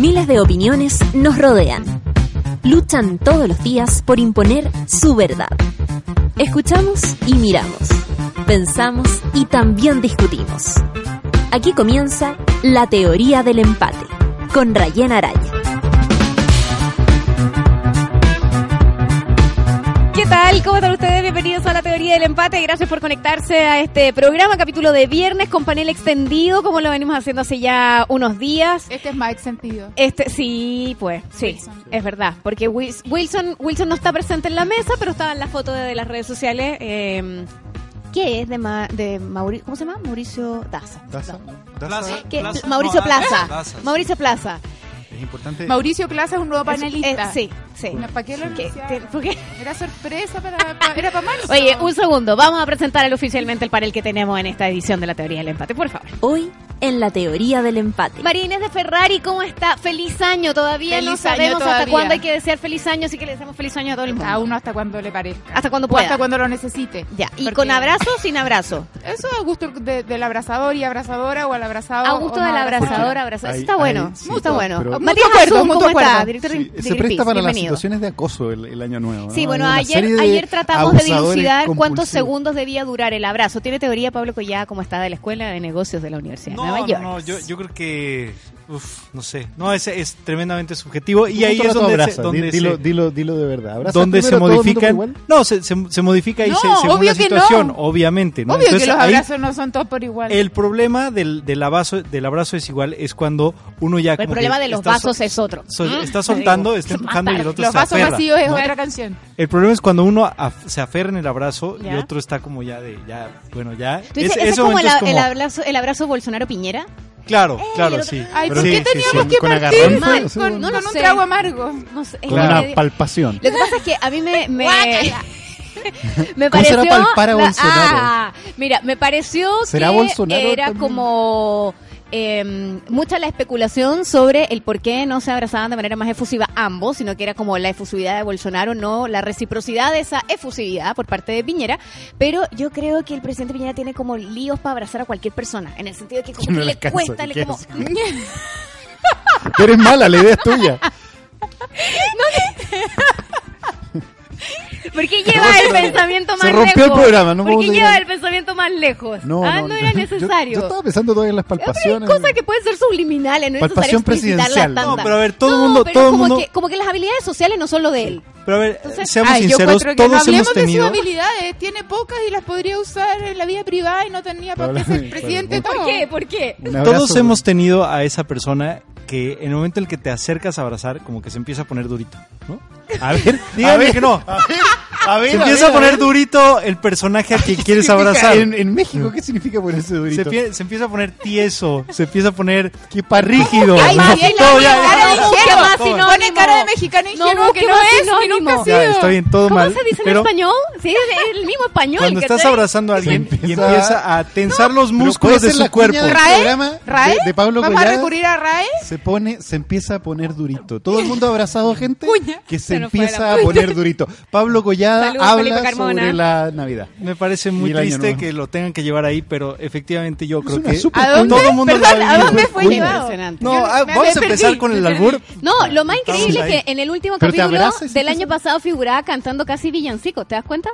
Miles de opiniones nos rodean. Luchan todos los días por imponer su verdad. Escuchamos y miramos. Pensamos y también discutimos. Aquí comienza la teoría del empate con Rayen Araya. Tal? ¿Cómo están ustedes? Bienvenidos a la teoría del empate. Gracias por conectarse a este programa, capítulo de viernes con panel extendido, como lo venimos haciendo hace ya unos días. Este es más extendido. Este, sí, pues, sí, Wilson. es verdad. Porque Wilson, Wilson no está presente en la mesa, pero estaba en la foto de las redes sociales. Eh, ¿Qué es de, Ma- de Mauricio? ¿Cómo se llama? Mauricio Daza. Daza. Plaza. Mauricio No, Plaza. Mauricio Plaza. Es importante. Mauricio Plaza es un nuevo Es- panelista. eh, sí, sí. ¿Para qué lo ¿Qué? anunciaron? ¿Te- por qué? Era sorpresa para, pa- era para marzo. Oye, un segundo. Vamos a presentar oficialmente el panel que tenemos en esta edición de la teoría del empate, por favor. Hoy en la teoría del empate. María Inés de Ferrari, ¿cómo está? Feliz año. Todavía no Feliz año sabemos hasta cuándo hay que desear feliz año, así que le deseamos feliz año a todo el mundo. a uno hasta cuando le parezca. Hasta cuando O pueda. hasta cuando lo necesite. Ya, ¿y Porque con abrazo o sin abrazo? Eso a gusto de- del abrazador y abrazadora o al abrazado. A gusto no del abrazado. abrazador, abrazado. Eso está bueno. ahí, sí, Eso está bueno. pero- Matías acuerdo, Azul, ¿cómo está? acuerdo. Director Sí, de se presta para las bienvenido. situaciones de acoso el, el año nuevo. ¿no? Sí, bueno, Hay una ayer, de ayer tratamos de dilucidar cuántos segundos debía durar el abrazo. ¿Tiene teoría Pablo Collada cómo está de la Escuela de Negocios de la Universidad de No, Nueva no, York? no, yo, yo creo que, uf, no sé, no, es, es tremendamente subjetivo y ¿Cómo ahí es donde, abraza? se, donde, Di- dilo, se, dilo, dilo de verdad. ¿Abrazas donde se modifican, igual? no, se, se, se modifica y No, se, según obvio la que situación, no. obviamente, ¿no? Obvio Entonces, que los ahí abrazos no son todos por igual. el problema del, del abrazo, del abrazo es igual, es cuando uno ya El problema de los vasos so- es otro. so- ¿Mm? está soltando, está empujando y el otro los se vasos aferra, vacíos es ¿no? otra canción. El problema es cuando uno af- se aferra en el abrazo y Ya. otro está como ya de, ya, bueno, ya. ¿Tú dices, Ese- ese es ese como, momento el, es como- el abrazo, el abrazo Bolsonaro-Piñera? Claro, el claro, sí. Ay, ¿por sí, qué sí, teníamos sí, que con partir con, sí, con no un sé. trago amargo? No sé. Con una me- palpación. Lo que pasa es que a mí me... me... Me ¿Cómo será pareció palpar a la- Bolsonaro? ah, mira, me pareció ¿Será que Bolsonaro era también? como eh, mucha la especulación sobre el por qué no se abrazaban de manera más efusiva ambos, sino que era como la efusividad de Bolsonaro, no la reciprocidad de esa efusividad por parte de Piñera. Pero yo creo que el presidente Piñera tiene como líos para abrazar a cualquier persona, en el sentido de que como Que no le alcanza, cuesta, le como... eres mala, la idea es tuya. ¿Por qué lleva el pensamiento más Se lejos? rompió el programa, no ¿Por qué lleva el pensamiento más lejos? No, ah, no, no, era yo- necesario. Yo, estaba pensando todavía en las Pero hay palpaciones. cosas que pueden ser subliminales, no es Palpación presidencial. No, pero a ver, todo el No, mundo- pero todo el como mundo- Que, como que las habilidades sociales no son lo de él. Pero a ver, Entonces- seamos Ay, yo sinceros, que todos hablemos hemos de sus tenido... habilidades. Tiene pocas y las podría usar en la vida privada y no tenía por qué ser presidente. ¿Por qué? ¿Por qué? Todos hemos tenido a esa persona que en el momento en el que te acercas a abrazar, como que se empieza a poner durito, ¿no? A ver, dígame que no. A ver, Se a empieza a ver, poner durito el personaje al que quieres abrazar. En, en México, ¿qué significa ponerse durito? Se, pie- se empieza a poner tieso, se empieza a poner Qué pa- rígido. Ay, ¿no? sí, Todo ya- cara de no, ingenuo. ¿qué más Pone cara de mexicano No, ingenuo que ¿qué no es nunca ha Ya, está bien, todo ¿Cómo mal. se dice en español? Sí, es el mismo español. cuando estás abrazando a alguien y empieza- a tensar los músculos de su cuerpo. ¿Rae? programa ¿Rae? De, Pablo ¿Vamos a recurrir a RAE? se pone, se empieza a poner durito. Todo el mundo ha abrazado gente Cuña. que se empieza a poner durito. Pablo Saludos, habla Carmona. sobre la Navidad. Me parece muy triste que lo tengan que llevar ahí, pero efectivamente yo creo una que super ¿A dónde? todo el mundo lo Perdón, ha ¿a dónde fue llevado? No, Yo ah, me- vamos me a empezar con el albur. No, lo más increíble es que en el último capítulo del año pasado figuraba cantando casi villancico, ¿te das cuenta?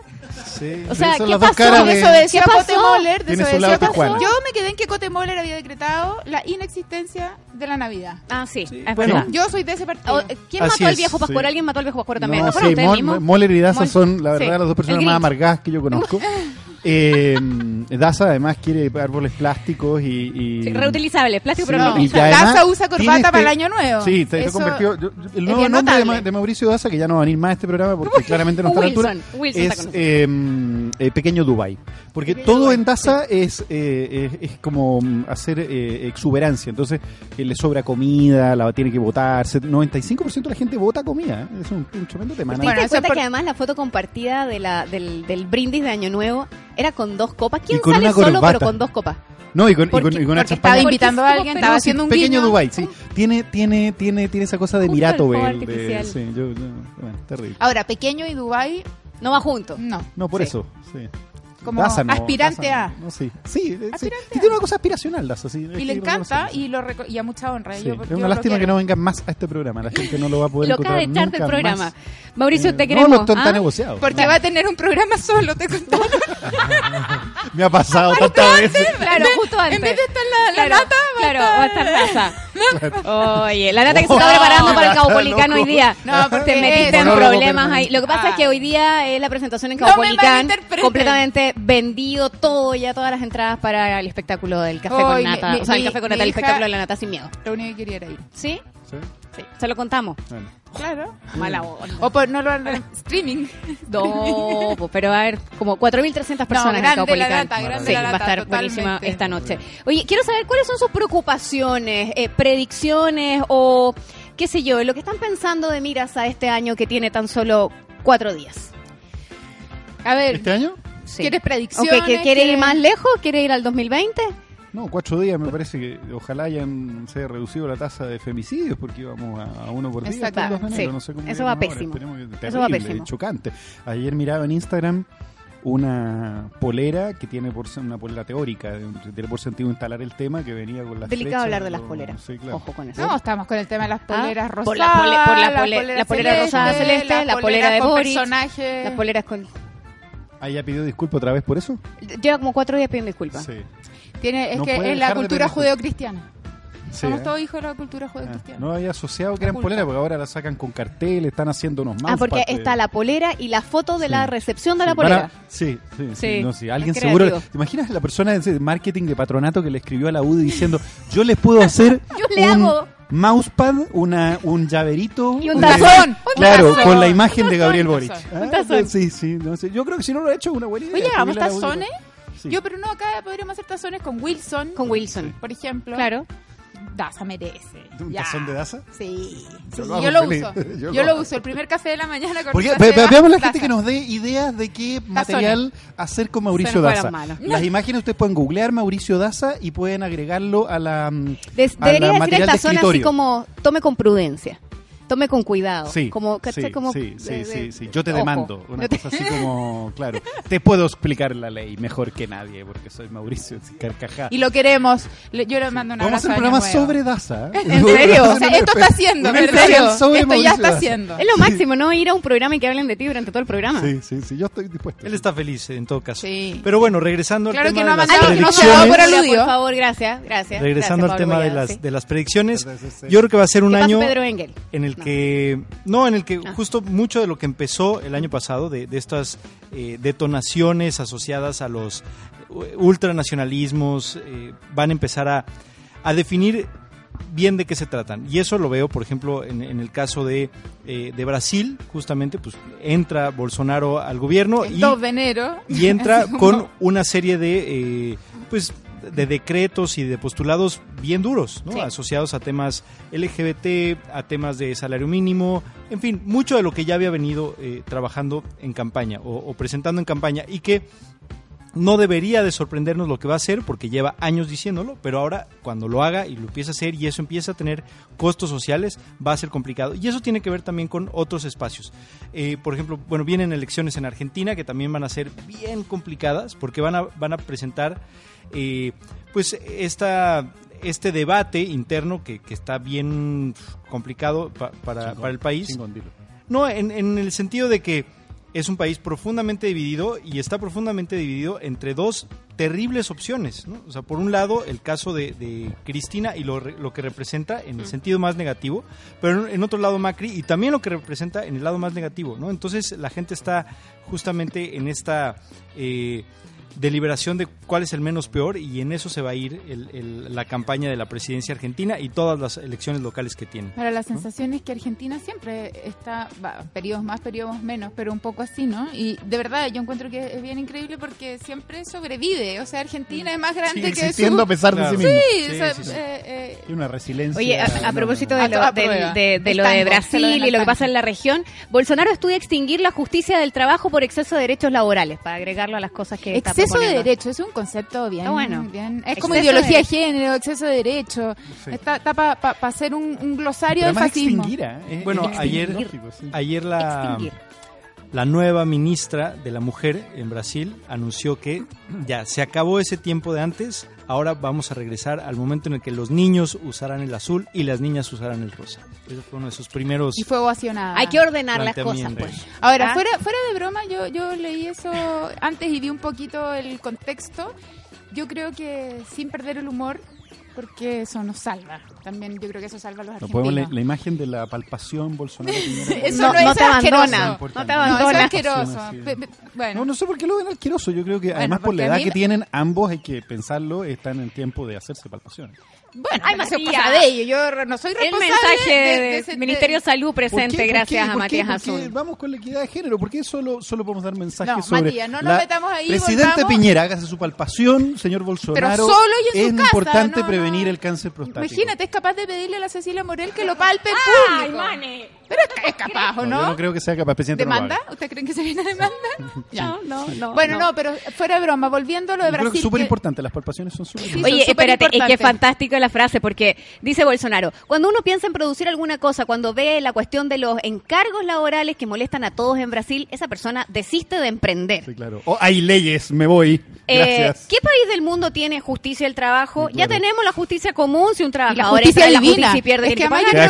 Sí. O sea, Son ¿qué pasó? de- Eso decía ¿Qué Cote pasó? Moller. de eso decía. Yo me quedé en que Cote Moller había decretado la inexistencia de la Navidad. Ah, sí, es Bueno, verdad. Yo soy de ese partido. ¿Quién Así mató al es, viejo Pascuero? sí. ¿Alguien mató al viejo Pascuero también? No, ¿No fueron sí, ustedes Mol- mismos? Moller y Daza Mol- son, la verdad, sí. las dos personas más amargadas que yo conozco. Eh, Daza además quiere árboles plásticos y... y- Sí, reutilizables, plástico pero Sí, Daza usa corbata este- para el año nuevo. Sí, se, se convirtió. yo- el nuevo nombre de, Mauricio Daza, que ya no va a venir más a este programa porque claramente no está a la altura, Wilson es eh, eh, Pequeño Dubai. Porque todo en Daza es, eh, es, es como mm, hacer eh, exuberancia. Entonces, eh, le sobra comida, la tiene que votar. Se- 95% de la gente vota comida. ¿eh? Es un, un tremendo tema. ¿no? ¿Te Bueno, eso cuenta por- que además la foto compartida de la, del, del brindis de Año Nuevo era con dos copas? ¿Quién sale solo pero con dos copas? No, y con, y con, y con una champaña. estaba invitando a alguien, es estaba haciendo un pequeño guiño. Dubai, sí. Tiene, tiene, tiene, tiene esa cosa de Mirato de- sí, yo, yo- bueno, terrible. Ahora, pequeño y Dubai, No va junto. no. No, por Sí. eso, sí. Como Daza no, aspirante Daza a. no, sí. Sí, eh, sí. Tiene una cosa aspiracional, Daza, sí. Y le encanta y, lo y a mucha honra. Sí, Yo- es una lástima que no vengan más a este programa. La gente no lo va a poder Lo encontrar de echar del nunca programa. más. Mauricio, Eh, te queremos. No, no está, está ¿ah? negociado. Porque va a tener un programa solo, te contaba. Me ha pasado tantas veces. Claro, justo antes. En vez de estar la, la Claro, nata, va claro, a va a estar- Daza. Oye, la nata que se está preparando para el Está Caupolicano hoy día. No, porque te metiste en problemas ahí. Lo que pasa Ah. es que hoy día es la presentación en Caupolicán. completamente vendido todo, ya todas las entradas para el espectáculo del café con nata. o sea, el café con nata, el espectáculo de la nata sin miedo. Lo único que quería era ir. ¿Sí? Sí, Sí. Se lo contamos. bueno. Claro. Mala onda. O por no lo harán streaming. No, pues, pero va a haber como 4.300 personas en grande Caupolicán. la nata, grande Sí, la va a estar buenísima totalmente. esta noche. Oye, quiero saber cuáles son sus preocupaciones, eh, predicciones o qué sé yo, lo que están pensando de miras a este año que tiene tan solo cuatro días. A ver, ¿Este año? Sí. ¿quieres predicciones? ¿que- ¿Quiere ir ¿Quieres- más lejos? ¿Quiere ir al 2020? No, cuatro días me parece que ojalá hayan se haya reducido la tasa de femicidios porque íbamos a, a uno por día. Exacto. hasta el 2 de enero, Sí. no sé cómo Eso va pésimo. que- Eso va terrible, pésimo. chocante. Ayer miraba en Instagram una polera que tiene por una polera teórica, tiene por sentido instalar el tema que venía con las Delicado flechas, hablar de las poleras. Sí, claro. Ojo con eso. No, estamos con el tema de las poleras Ah, rosadas. por la pole- por la pole- la polera rosada celeste, la polera de con Boris, personajes. Las poleras con... Ah, ya pidió disculpas otra vez por eso. Lleva como cuatro días pidiendo disculpas. Sí. Tiene, es No que es la cultura judeocristiana. Sí, Somos ¿eh? todos hijos de la cultura Ah, judeocristiana. no había asociado que eran Culpa. poleras porque ahora la sacan con cartel, están haciendo unos Ah, porque está la polera y la foto de Sí. la recepción de la Sí, polera. a- sí, sí, sí, Sí, no, sí. Alguien seguro. ¿Te imaginas la persona de marketing de patronato que le escribió a la UDI diciendo: Yo les puedo hacer Yo le un hago. mousepad, una, un llaverito. Y un de- tazón, un Claro, tazón. con la imagen Un de Gabriel un Boric. tazón. Ah, Un tazón. Sí, sí. No sé. Yo creo que si no lo ha hecho, una buena idea. Oye, hagamos tazones. Sí. Yo, pero no, acá podríamos hacer tazones con Wilson. Con Wilson. Por ejemplo. Claro. Daza merece. ¿Un Ya. tazón de Daza? Sí. Yo Sí, lo hago yo lo uso. Yo Yo, lo lo uso. El primer café de la mañana con Porque, ve- ve- veamos la Daza. gente que nos dé ideas de qué material hacer con Mauricio Daza. las imágenes ustedes pueden googlear Mauricio Daza y pueden agregarlo a la Des- a la debería decir material esta de zona así como tome con prudencia, tome con cuidado. Sí, como, sí, como sí, sí, de- sí, de- sí. Yo te ojo. demando. Una Yo te- cosa así como, claro, te puedo explicar la ley mejor que nadie porque soy Mauricio Carcajá. Y lo queremos. Yo le mando un Vamos a un programa sobre Daza. ¿En serio? O sea, esto está haciendo, especial sobre Esto ya Mauricio está Daza. haciendo. Es lo máximo, ¿no? Ir a un programa y que hablen de ti durante todo el programa. Sí, sí, sí, yo estoy dispuesto. Él está feliz en todo caso. Sí. Pero bueno, regresando Claro al que tema no de las Alguien no que se nos ha dado por predicciones, Por favor, gracias, gracias. regresando Gracias, al tema de las, de las predicciones, yo creo que va a ser un ¿Qué pasa, año Pedro Engel? en el No. que no en el que Ah. justo mucho de lo que empezó el año pasado de, de estas eh, detonaciones asociadas a los eh, ultranacionalismos eh, van a empezar a, a definir bien de qué se tratan y eso lo veo por ejemplo en, en el caso de, eh, de Brasil justamente pues entra Bolsonaro al gobierno El y 2 de enero. y entra con una serie de eh, pues de decretos y de postulados bien duros, ¿no? Sí. asociados a temas LGBT, a temas de salario mínimo, en fin, mucho de lo que ya había venido eh, trabajando en campaña o, o presentando en campaña y que no debería de sorprendernos lo que va a hacer porque lleva años diciéndolo, pero ahora cuando lo haga y lo empieza a hacer y eso empieza a tener costos sociales, va a ser complicado. Y eso tiene que ver también con otros espacios. Eh, por ejemplo, bueno, vienen elecciones en Argentina que también van a ser bien complicadas porque van a, van a presentar eh, pues esta, este debate interno que, que está bien complicado pa- para, Chingón, para el país. chingón, dilo. No, en, en el sentido de que es un país profundamente dividido y está profundamente dividido entre dos terribles opciones. ¿no? O sea, por un lado, el caso de, de Cristina y lo, que representa en el sentido más negativo, pero en otro lado Macri y también lo que representa en el lado más negativo. ¿no? Entonces la gente está justamente en esta... eh, deliberación de cuál es el menos peor y en eso se va a ir el- el- la campaña de la presidencia argentina y todas las elecciones locales que tiene. Ahora, la sensación es que Argentina siempre está, va, periodos más, periodos menos, pero un poco así, ¿no? Y de verdad, yo encuentro que es bien increíble porque siempre sobrevive. O sea, Argentina es más grande Sigue que su... existiendo a pesar Claro. de sí mismo. Sí, Sí, o sea, sí, sí. eh, eh, Tiene una resiliencia. Oye, a, propósito de lo, de, lo de lo Brasil y lo que pasa en la región, Bolsonaro estudia extinguir la justicia del trabajo por exceso de derechos laborales, para agregarlo a las cosas que está Exceso de derecho, es un concepto bien. Está bueno. bien- es como ideología de- género, exceso de derecho. Sí. Está, para hacer un, un glosario del fascismo. extinguir, ¿eh? Bueno, es ayer-. Ayer la, Extinguir. La nueva ministra de la mujer en Brasil anunció que ya se acabó ese tiempo de antes, ahora vamos a regresar al momento en el que los niños usarán el azul y las niñas usarán el rosa. Ese fue uno de sus primeros... Y fue ovacionada. Hay que ordenar las cosas, pues. Ahora, ¿Ah? fuera, fuera de broma, yo, yo leí eso antes y vi un poquito el contexto. Yo creo que sin perder el humor, porque eso nos salva. También yo creo que eso salva a los No podemos la, argentinos. la imagen de la palpación Bolsonaro. Eso No- no, es te asqueroso. abandona, no te no te No, eso abandona. es asqueroso. Sí. Pe- pe- Bueno, No, no sé por qué lo ven asqueroso. Yo creo que además por la edad mí que tienen, ambos hay que pensarlo, están en tiempo de hacerse palpaciones. Bueno, Ay, pero eso es Matías. cosa de. Yo no soy El responsable mensaje de- del de Ministerio de Salud ¿Por presente, gracias qué? a ¿Por Matías Azul. Vamos con la equidad de género. ¿Por qué solo, solo podemos dar mensajes No, sobre Matías, no nos la- metamos ahí, Presidente volvamos. Piñera, hágase su palpación, señor Bolsonaro. solo y en es su casa, importante no, prevenir no. el cáncer prostático. Imagínate, es capaz de pedirle a la Cecilia Morel que lo palpe en Ay, público. mane. Pero es, es capaz, ¿o No, no? Yo no creo que sea capaz, presidente. no ¿Demanda? haga. ¿Usted creen que se viene a demanda? No, no, no. Bueno, no. pero fuera de broma, volviendo a lo de Yo creo que Brasil. es súper que- importante, las palpaciones son súper Sí, importantes. Oye, son espérate, es que es importantes. fantástico la frase, porque dice Bolsonaro, cuando uno piensa en producir alguna cosa, cuando ve la cuestión de los encargos laborales que molestan a todos en Brasil, esa persona desiste de emprender. Sí, claro. Oh, hay leyes, me voy. Eh, Gracias. ¿Qué país del mundo tiene justicia del trabajo? Sí, Ya tenemos la justicia común si un trabajador justicia entra en la divina. justicia y pierde Es que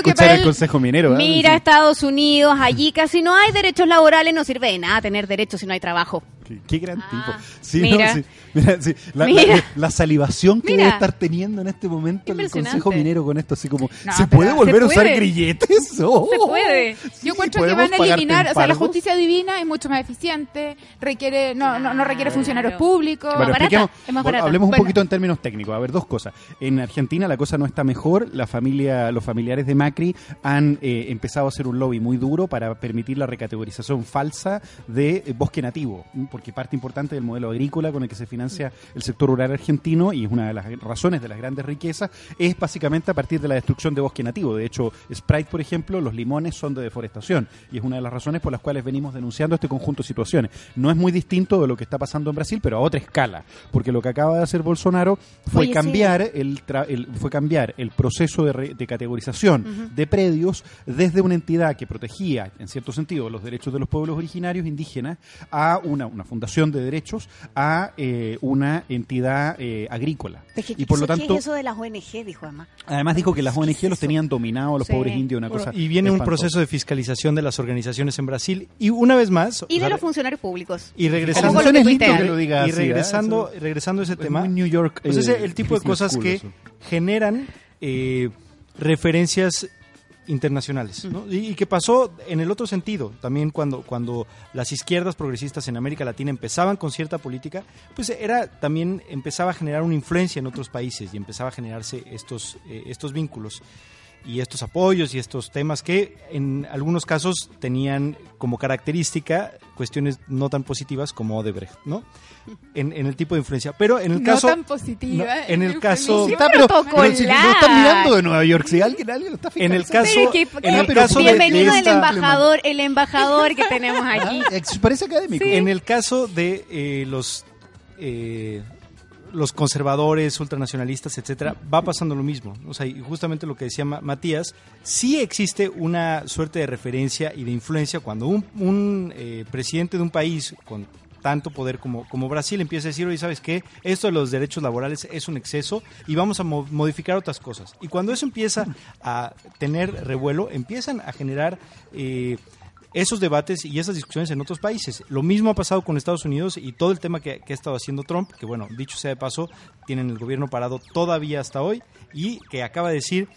que para el Consejo Minero. ¿eh? Mira. Estados Unidos, allí casi no hay derechos laborales, no sirve de nada tener derechos si no hay trabajo. Qué, qué gran Ah, tipo. Sí, mira. no, sí. Mira, sí. La, Mira. la- la salivación que Mira. debe estar teniendo en este momento el. Consejo Minero con esto, así como, No, ¿se puede se volver a usar grilletes? Oh, Se puede. Yo encuentro que ¿podemos van a eliminar, o sea, la justicia divina es mucho más eficiente, requiere, no, no, no requiere funcionarios públicos. Bueno, barata, expliquemos, es más bueno, barata. hablemos un Bueno. poquito en términos técnicos. A ver, dos cosas. En Argentina la cosa no está mejor. La familia, los familiares de Macri han eh, empezado a hacer un lobby muy duro para permitir la recategorización falsa de eh, bosque nativo. Porque parte importante del modelo agrícola con el que se financia el sector rural argentino y es una de las razones de las grandes riquezas es básicamente a partir de la destrucción de bosque nativo. De hecho, Sprite, por ejemplo, los limones son de deforestación y es una de las razones por las cuales venimos denunciando este conjunto de situaciones. No es muy distinto de lo que está pasando en Brasil, pero a otra escala, porque lo que acaba de hacer Bolsonaro fue Oye, sí. cambiar el, tra- el- fue cambiar el proceso de, re- de categorización de predios desde una entidad que protegía, en cierto sentido, los derechos de los pueblos originarios indígenas a una, una fundación de derechos a eh, una entidad eh, agrícola. Y por lo tanto, eso de las ONG, dijo además. además dijo que las ¿Qué ONG es los tenían dominados, los Sí. pobres indios, una Bueno, cosa. y viene un proceso de fiscalización de las organizaciones en Brasil y una vez más Y de sea, los funcionarios públicos. y regresando con lo que es lindo tuitean. que lo diga y así, ¿eh? regresando a ese es tema muy New York, pues es eh, el tipo de cosas school que eso. generan eh, referencias internacionales ¿no? y, y que pasó en el otro sentido también cuando cuando las izquierdas progresistas en América Latina empezaban con cierta política pues era también empezaba a generar una influencia en otros países y empezaba a generarse estos eh, estos vínculos y estos apoyos y estos temas que en algunos casos tenían como característica cuestiones no tan positivas como Odebrecht, ¿no? En, en el tipo de influencia. Pero en el no caso... tan positiva. no, en el caso- Sí, está, pero, pero si lo están mirando de Nueva York, si alguien, alguien lo está En el caso- Sí, que- en el caso de- bienvenido de el esta- embajador, el embajador que tenemos aquí. Ah, parece académico. En el caso de eh, los eh, los conservadores, ultranacionalistas, etcétera, va pasando lo mismo. O sea, y justamente lo que decía Ma- Matías, sí existe una suerte de referencia y de influencia cuando un, eh, presidente de un país con tanto poder como, como Brasil empieza a decir, oye, ¿sabes qué? Esto de los derechos laborales es un exceso y vamos a mo- modificar otras cosas. Y cuando eso empieza a tener revuelo, empiezan a generar... eh, esos debates y esas discusiones en otros países. Lo mismo ha pasado con Estados Unidos y todo el tema que, ha estado haciendo Trump, que bueno, dicho sea de paso, tienen el gobierno parado todavía hasta hoy y que acaba de decir,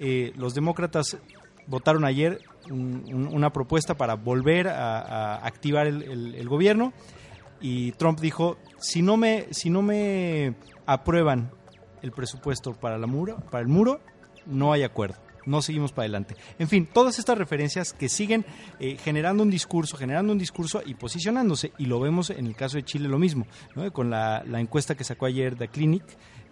eh, los demócratas votaron ayer un- un- una propuesta para volver a, activar el, el- el gobierno y Trump dijo, si no me, si no me aprueban el presupuesto para, la muro, para el muro, no hay acuerdo. No seguimos para adelante. En fin, todas estas referencias que siguen eh, generando un discurso, generando un discurso y posicionándose. Y lo vemos en el caso de Chile lo mismo, ¿no? con la, la encuesta que sacó ayer The Clinic,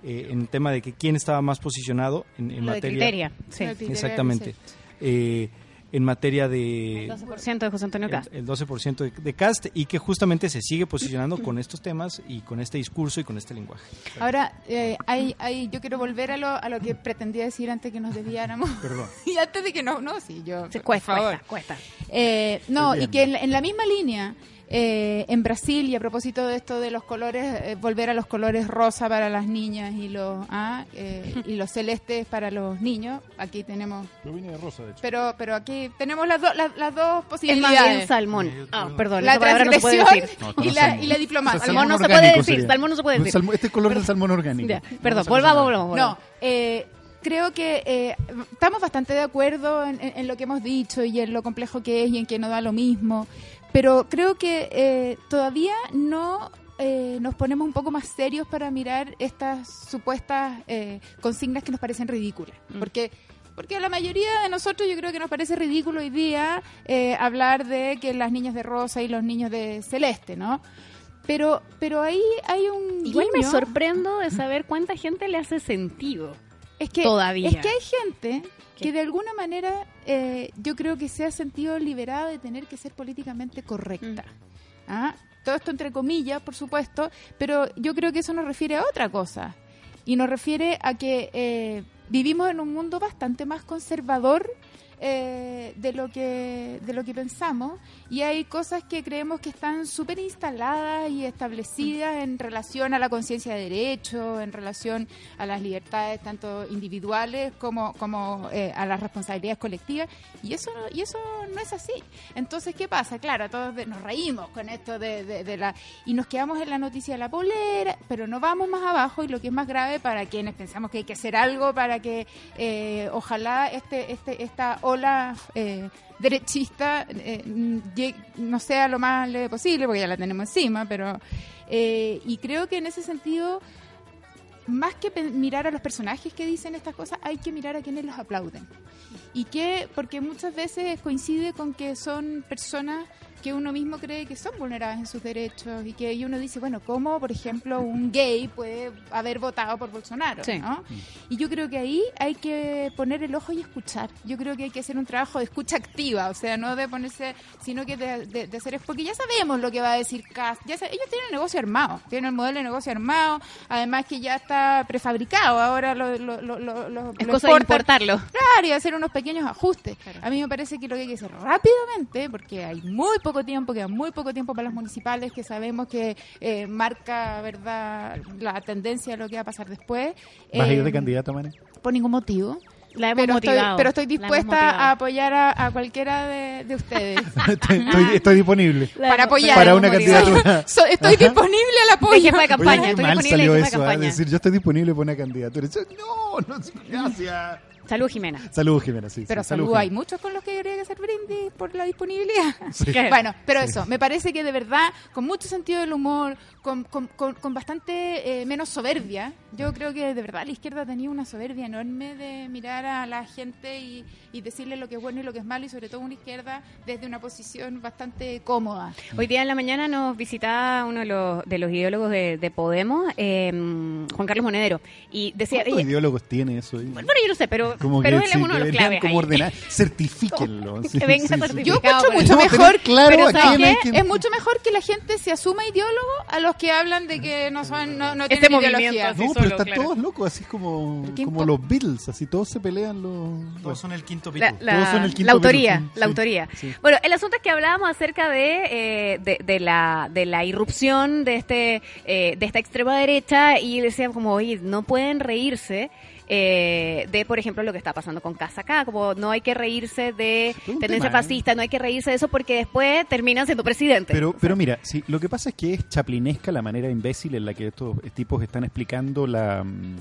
eh, en el tema de que quién estaba más posicionado en, en Lo de materia. criteria, sí. Exactamente. sí. Eh, en materia de 12% de José Antonio Cast. el, el 12% de, de cast y que justamente se sigue posicionando con estos temas y con este discurso y con este lenguaje. Ahora, eh, hay, hay, yo quiero volver a lo, a lo que pretendía decir antes que nos desviáramos. Perdón. y antes de que no, no, sí, yo. Por cuesta, favor. cuesta, cuesta. Eh, no, y que en, en la misma línea, eh, en Brasil, y a propósito de esto de los colores, eh, volver a los colores rosa para las niñas y los, ah, eh, y los celestes para los niños, aquí tenemos, Yo vine de rosa, de hecho. pero pero aquí tenemos las, do- las, las dos Es más posibilidades. bien salmón. Ah, perdón, la no transgresión. No, y, la, y la diplomacia. Salmón no se puede decir, sería. salmón no se puede No, decir. salmón- este es color del salmón orgánico. Ya, perdón, No, volvamos, volvamos. No, eh, creo que eh, estamos bastante de acuerdo en, en- en lo que hemos dicho y en lo complejo que es y en que no da lo mismo, pero creo que eh, todavía no eh, nos ponemos un poco más serios para mirar estas supuestas eh, consignas que nos parecen ridículas, Mm. porque porque a la mayoría de nosotros yo creo que nos parece ridículo hoy día eh, hablar de que las niñas de rosa y los niños de celeste, ¿no? Pero, pero ahí hay un Igual me sorprendo de saber cuánta gente le hace sentido. Es que, Todavía. es que hay gente ¿Qué? que de alguna manera eh, yo creo que se ha sentido liberada de tener que ser políticamente correcta. ¿Ah? Todo esto entre comillas, por supuesto, pero yo creo que eso nos refiere a otra cosa. Y nos refiere a que eh, vivimos en un mundo bastante más conservador eh, de lo que de lo que pensamos y hay cosas que creemos que están súper instaladas y establecidas en relación a la conciencia de derecho, en relación a las libertades tanto individuales como como eh, a las responsabilidades colectivas y eso y eso no es así. Entonces qué pasa, claro, todos de- nos reímos con esto de, de- de la y nos quedamos en la noticia de la polera, pero no vamos más abajo y lo que es más grave para quienes pensamos que hay que hacer algo para que eh, ojalá este este esta ola eh, derechista eh, no sea lo más leve posible porque ya la tenemos encima, pero eh, y creo que en ese sentido más que mirar a los personajes que dicen estas cosas, hay que mirar a quienes los aplauden. Y que, porque muchas veces coincide con que son personas que uno mismo cree que son vulneradas en sus derechos y que uno dice, bueno, ¿cómo, por ejemplo, un gay puede haber votado por Bolsonaro? Sí. ¿no? Y yo creo que ahí hay que poner el ojo y escuchar. Yo creo que hay que hacer un trabajo de escucha activa, o sea, no de ponerse, sino que de, de- de hacer, porque ya sabemos lo que va a decir ya sa- ellos tienen el negocio armado, tienen el modelo de negocio armado, además que ya está prefabricado, ahora lo, lo, lo, lo- Es cosa de importarlo. Claro, y hacer unos pequeños ajustes. Claro. A mí me parece que lo que hay que hacer rápidamente, porque hay muy poco tiempo, queda muy poco tiempo para las municipales, que sabemos que eh, marca, ¿verdad?, la tendencia de lo que va a pasar después. ¿Vas a ir Eh, de candidata, Mane? Por ningún motivo. La hemos Pero estoy, motivado. pero estoy La hemos dispuesta a apoyar a, a cualquiera de, de ustedes. estoy, estoy- estoy disponible. La para apoyar. Para una candidatura. So- estoy disponible al De apoyo. jefa de campaña. Oye, estoy mal disponible salió de jefa de eso, campaña. decir yo estoy disponible para una candidatura. Yo, no, no, gracias. Salud, Jimena. Saludos, Jimena, sí. Pero sí, salud, salud, hay muchos con los que habría que hacer brindis por la disponibilidad. Sí. Bueno, pero eso, me parece que de verdad, con mucho sentido del humor, con, con, con, con bastante eh, menos soberbia, yo creo que de verdad la izquierda tenía una soberbia enorme de mirar a la gente y, y decirle lo que es bueno y lo que es malo, y sobre todo una izquierda desde una posición bastante cómoda. Hoy día en la mañana nos visitaba uno de los, de los ideólogos de, de Podemos, eh, Juan Carlos Monedero, y decía... ¿Cuántos ella- ideólogos tiene eso? ahí? bueno, yo no sé, pero, Como pero que él sí, es uno de los claves como ordenar, certifíquenlo. sí, Que venga sí, sí. certificado. Yo por mucho mejor, claro es mucho mejor que la gente se asuma ideólogo a los que hablan de que no son no, no Este tienen ideología. No, pero están claro. todos locos, así como, ¿Qué como los Beatles, así todos se pelean los... Todos son el quinto La, Beatle. la- Todos son el quinto la autoría, la autoría. Sí. Bueno, el asunto es que hablábamos acerca de, eh, de, de la, de la irrupción de este eh, de esta extrema derecha y decían como, oye, no pueden reírse eh, de, por ejemplo, lo que está pasando con Casa como no hay que reírse de tendencia ¿eh? fascista, no hay que reírse de eso porque después terminan siendo presidentes. Pero, O sea, pero mira, sí, lo que pasa es que es chaplinesca la manera imbécil en la que estos tipos están explicando la, mm,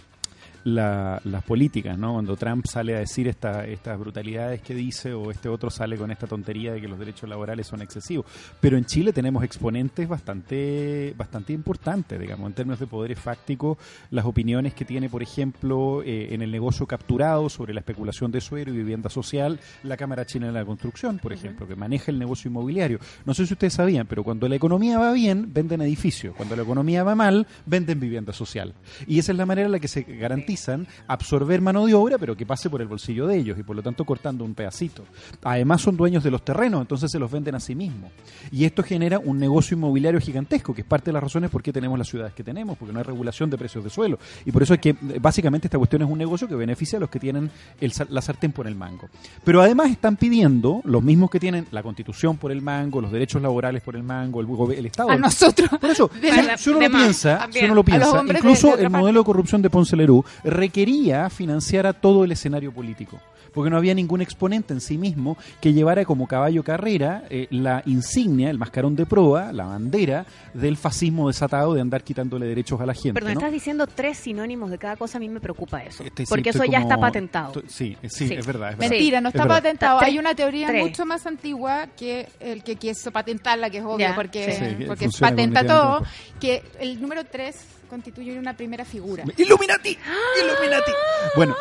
la- las políticas, ¿no? Cuando Trump sale a decir esta, estas brutalidades que dice o este otro sale con esta tontería de que los derechos laborales son excesivos. Pero en Chile tenemos exponentes bastante, bastante importantes, digamos, en términos de poderes fácticos, las opiniones que tiene, por ejemplo, eh, en el negocio capturado sobre la especulación de suelo y vivienda social, la Cámara Chilena de la Construcción, por ejemplo, que maneja el negocio inmobiliario. No sé si ustedes sabían, pero cuando la economía va bien, venden edificios. Cuando la economía va mal, venden vivienda social. Y esa es la manera en la que se garantizan absorber mano de obra, pero que pase por el bolsillo de ellos y por lo tanto cortando un pedacito. Además son dueños de los terrenos, entonces se los venden a sí mismos. Y esto genera un negocio inmobiliario gigantesco, que es parte de las razones por qué tenemos las ciudades que tenemos, porque no hay regulación de precios de suelo. Y por eso es que eh, básicamente esta cuestión es un negocio que beneficia a los que tienen el la sartén por el mango. Pero además están pidiendo, los mismos que tienen la constitución por el mango, los derechos laborales por el mango, el, el Estado. A nosotros. Por eso, si, la- si uno lo piensa, si uno lo piensa, de- incluso de el modelo de corrupción de Ponce Lerú requería financiar a todo el escenario político, porque no había ningún exponente en sí mismo que llevara como caballo carrera eh, la insignia, el mascarón de proa, la bandera del fascismo desatado de andar quitándole derechos a la gente. Perdón, ¿no? estás diciendo tres sinónimos de cada cosa, a mí me preocupa eso. Este, sí, porque eso ya como- está patentado. Sí, sí, Sí. es verdad. es verdad. Mentira, no Es está patentado. Tres. Hay una teoría Tres. mucho más antigua que el que quiso patentarla, que es obvio, Ya, porque, sí. Sí, que porque patenta todo, que el número 3 constituye una primera figura. ¡Illuminati! ¡Illuminati! Bueno,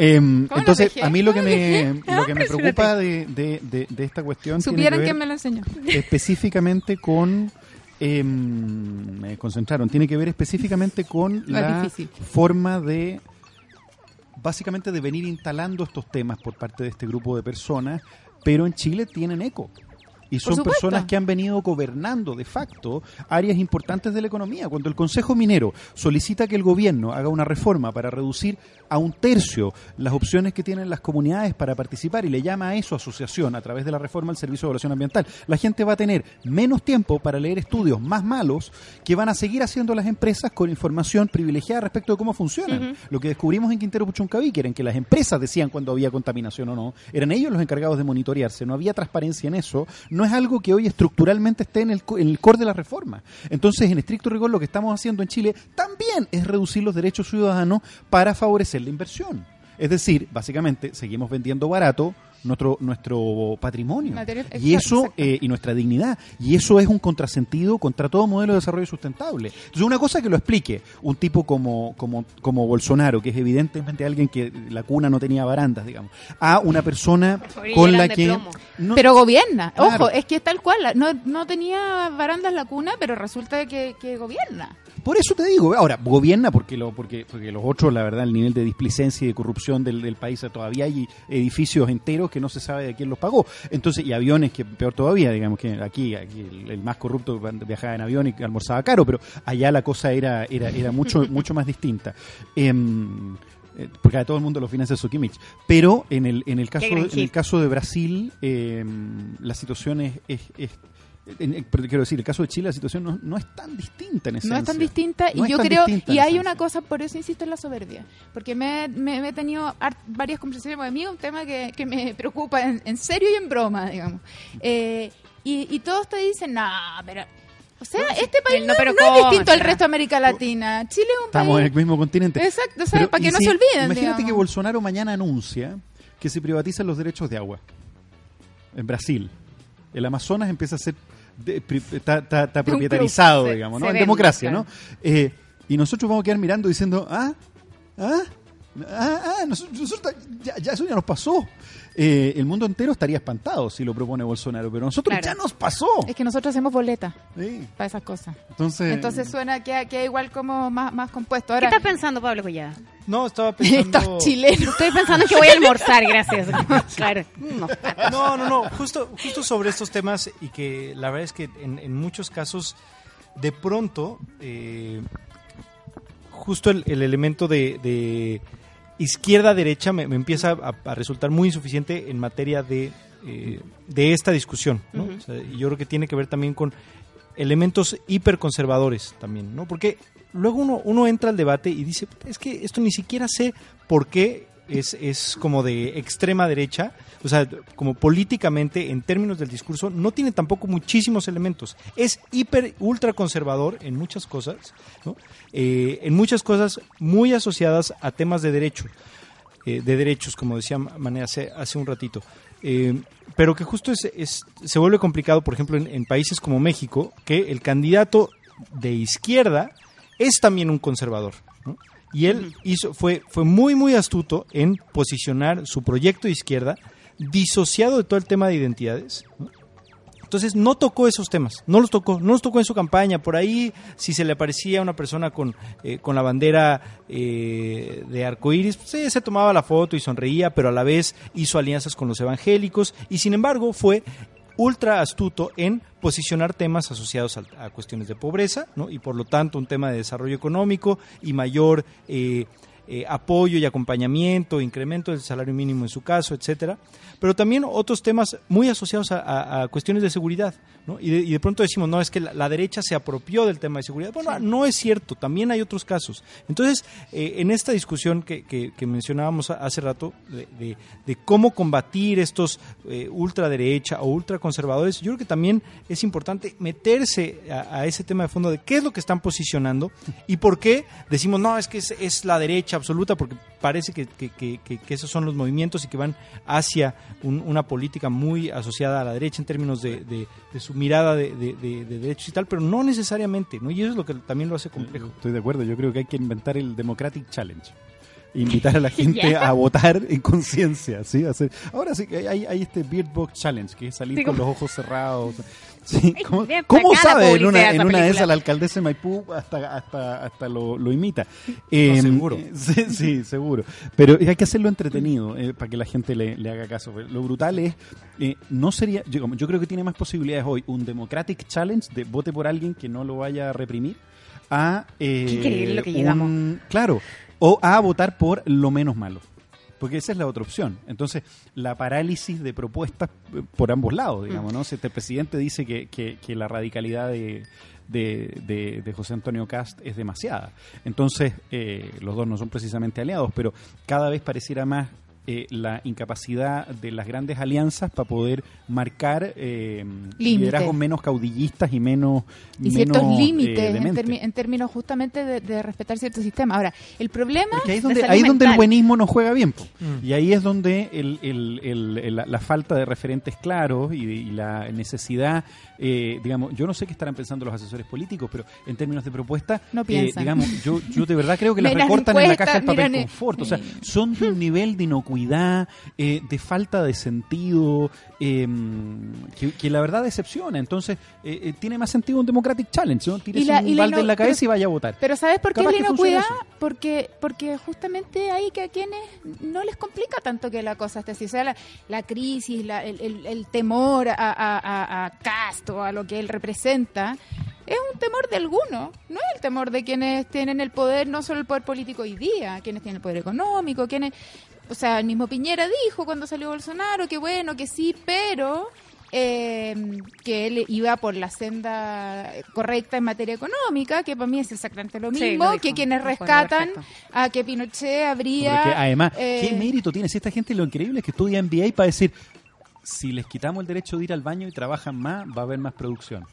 em, ¿Cómo lo entonces a mí lo que me, ¿Cómo lo que me preocupa de, de- de- de esta cuestión tiene que Supieran ver quién me lo enseñó. específicamente con... em, me concentraron, tiene que ver específicamente con No la forma de básicamente de venir instalando estos temas por parte de este grupo de personas, pero en Chile tienen eco. Y son personas que han venido gobernando de facto áreas importantes de la economía. Cuando el Consejo Minero solicita que el gobierno haga una reforma para reducir a un tercio las opciones que tienen las comunidades para participar y le llama a eso asociación a través de la reforma al Servicio de Evaluación Ambiental, la gente va a tener menos tiempo para leer estudios más malos que van a seguir haciendo las empresas con información privilegiada respecto de cómo funcionan. Lo que descubrimos en Quintero Puchuncaví, que eran que las empresas decían cuando había contaminación o no, eran ellos los encargados de monitorearse, no había transparencia en eso, no es algo que hoy estructuralmente esté en el, en el core de la reforma. Entonces, en estricto rigor, lo que estamos haciendo en Chile también es reducir los derechos ciudadanos para favorecer la inversión. Es decir, básicamente, seguimos vendiendo barato nuestro nuestro patrimonio Material- y eso exacto. eh, y nuestra dignidad y eso es un contrasentido contra todo modelo de desarrollo sustentable entonces una cosa que lo explique un tipo como como como Bolsonaro que es evidentemente alguien que la cuna no tenía barandas digamos a una persona con la que no- Pero gobierna. Claro. Ojo, es que es tal cual. No, no tenía barandas la cuna, pero resulta que, que gobierna. Por eso te digo, ahora, gobierna porque lo, porque, porque los otros, la verdad, el nivel de displicencia y de corrupción del, del país, todavía hay edificios enteros que no se sabe de quién los pagó. Entonces, y aviones que peor todavía, digamos que aquí, aquí el, el más corrupto viajaba en avión y almorzaba caro, pero allá la cosa era, era, era mucho, mucho más distinta. Em, eh, porque a todo el mundo lo financia Sukimich. Pero en el, en el caso, en el caso de Brasil, em, la situación es, es- pero quiero decir, el caso de Chile la situación no, no es tan distinta en ese No es tan distinta No y yo creo, y en hay una cosa, por eso insisto en la soberbia, porque me, me- me he tenido varias conversaciones con amigos, un tema que, que me preocupa en, en serio y en broma, digamos. Eh, y, y todos te dicen, no, pero... O sea, este país no, pero es ¿cómo distinto al resto de América Latina. Chile es un Estamos en país... el mismo continente. Exacto, Pero, para que no si- se olviden. Imagínate digamos. que Bolsonaro mañana anuncia que se privatizan los derechos de agua en Brasil. El Amazonas empieza a ser de- pri- está, está- está De un club, propietarizado, se- digamos, se ¿no? En democracia. ¿no? Eh, y nosotros vamos a quedar mirando diciendo, ah, ah, ah, ah, nosotros, nosotros- ya, ya eso ya nos pasó. Eh, el mundo entero estaría espantado si lo propone Bolsonaro, pero nosotros Claro. ya nos pasó. Es que nosotros hacemos boleta Sí. para esas cosas. Entonces, Entonces suena que, que igual como más, más compuesto. ¿Qué estás pensando, Pablo Collada? No, estaba pensando... estos chilenos. Estoy pensando que voy a almorzar, gracias. claro. No. No, no, no, justo, justo sobre estos temas y que la verdad es que en, en muchos casos, de pronto, eh, justo el, el elemento de, de izquierda-derecha me, me empieza a, a resultar muy insuficiente en materia de, eh, de esta discusión. ¿no? O sea, yo creo que tiene que ver también con elementos hiperconservadores también, ¿no? Porque luego uno, uno entra al debate y dice, es que esto ni siquiera sé por qué es, es como de extrema derecha, o sea, como políticamente, en términos del discurso, no tiene tampoco muchísimos elementos. Es hiper, ultra conservador en muchas cosas, ¿no? Eh, en muchas cosas muy asociadas a temas de derecho, eh, de derechos, como decía Mané hace, hace un ratito. Eh, pero que justo es, es- se vuelve complicado, por ejemplo, en, en países como México, que el candidato de izquierda es también un conservador. ¿no? Y él hizo, fue, fue muy, muy astuto en posicionar su proyecto de izquierda disociado de todo el tema de identidades. Entonces no tocó esos temas, no los tocó, no los tocó en su campaña. Por ahí, si se le aparecía una persona con, eh, con la bandera eh, de arcoíris, pues, sí, se tomaba la foto y sonreía, pero a la vez hizo alianzas con los evangélicos y sin embargo fue ultra astuto en posicionar temas asociados a, a cuestiones de pobreza, ¿no? y por lo tanto un tema de desarrollo económico y mayor eh, eh, apoyo y acompañamiento, incremento del salario mínimo en su caso, etcétera, pero también otros temas muy asociados a, a- a cuestiones de seguridad, ¿no? Y de, y de pronto decimos, no, es que la, la derecha se apropió del tema de seguridad. Bueno, no es cierto, también hay otros casos. Entonces, eh, en esta discusión que, que- que mencionábamos hace rato, de, de- de cómo combatir estos eh, ultraderecha o ultraconservadores, yo creo que también es importante meterse a, a ese tema de fondo de qué es lo que están posicionando y por qué decimos, no, es que es, es la derecha absoluta, porque parece que, que- que- esos son los movimientos y que van hacia un- una política muy asociada a la derecha en términos de, su mirada de- de derechos y tal, pero no necesariamente, ¿no? Y eso es lo que también lo hace complejo. Estoy de acuerdo, yo creo que hay que inventar el Democratic Challenge. Invitar a la gente a votar en conciencia, ¿sí? Hacer... Ahora sí que hay, hay este Beard Box Challenge, que es salir Sí, con como- los ojos cerrados. Sí, ¿Cómo, sabe en una, en una de esas la alcaldesa de Maipú hasta, hasta, hasta lo, lo imita? Eh, seguro. Sí, sí, seguro. Pero hay que hacerlo entretenido eh, para que la gente le, le haga caso. Lo brutal es, eh, no sería, yo, yo creo que tiene más posibilidades hoy un Democratic Challenge de vote por alguien que no lo vaya a reprimir a... eh, Qué increíble lo que llegamos. un- claro, o a votar por lo menos malo. Porque esa es la otra opción. Entonces, la parálisis de propuestas eh, por ambos lados, digamos, ¿no? Si este presidente dice que, que- que la radicalidad de, de, de- José Antonio Cast es demasiada. Entonces, eh, los dos no son precisamente aliados, pero cada vez pareciera más eh, la incapacidad de las grandes alianzas para poder marcar eh, liderazgos menos caudillistas y menos y ciertos menos, eh, límites en, en términos justamente de, de respetar ciertos sistemas. Ahora, el problema... Porque ahí es de donde, salud ahí es donde el buenismo no juega bien. Mm. Y ahí es donde el- el- el- el- la, la falta de referentes claros y, de- y la necesidad, eh, digamos, yo no sé qué estarán pensando los asesores políticos, pero en términos de propuesta, No eh, piensan. digamos, yo, yo de verdad creo que las recortan en la caja del papel confort. O sea, son de un nivel de inocuidad, eh, de falta de sentido, eh, que, que la verdad decepciona. Entonces, eh, eh, tiene más sentido un Democratic Challenge, ¿no? Tírese Y la- un balde en la cabeza pero- y vaya a votar. Pero ¿sabes por qué Capaz es la inocuidad? Porque, porque justamente hay que a quienes no les complica tanto que la cosa esté así. O sea, la, la crisis, la- el, el- el temor a, a, a, a Cast o a lo que él representa, es un temor de algunos. No es el temor de quienes tienen el poder, no solo el poder político hoy día, quienes tienen el poder económico, quienes... O sea, el mismo Piñera dijo cuando salió Bolsonaro que bueno, que sí, pero eh, que él iba por la senda correcta en materia económica, que para mí es exactamente lo Sí, mismo, lo que quienes rescatan a que Pinochet habría... Porque además, eh, ¿qué mérito tiene? Si esta gente lo increíble es que estudia MBA para decir, si les quitamos el derecho de ir al baño y trabajan más, va a haber más producción.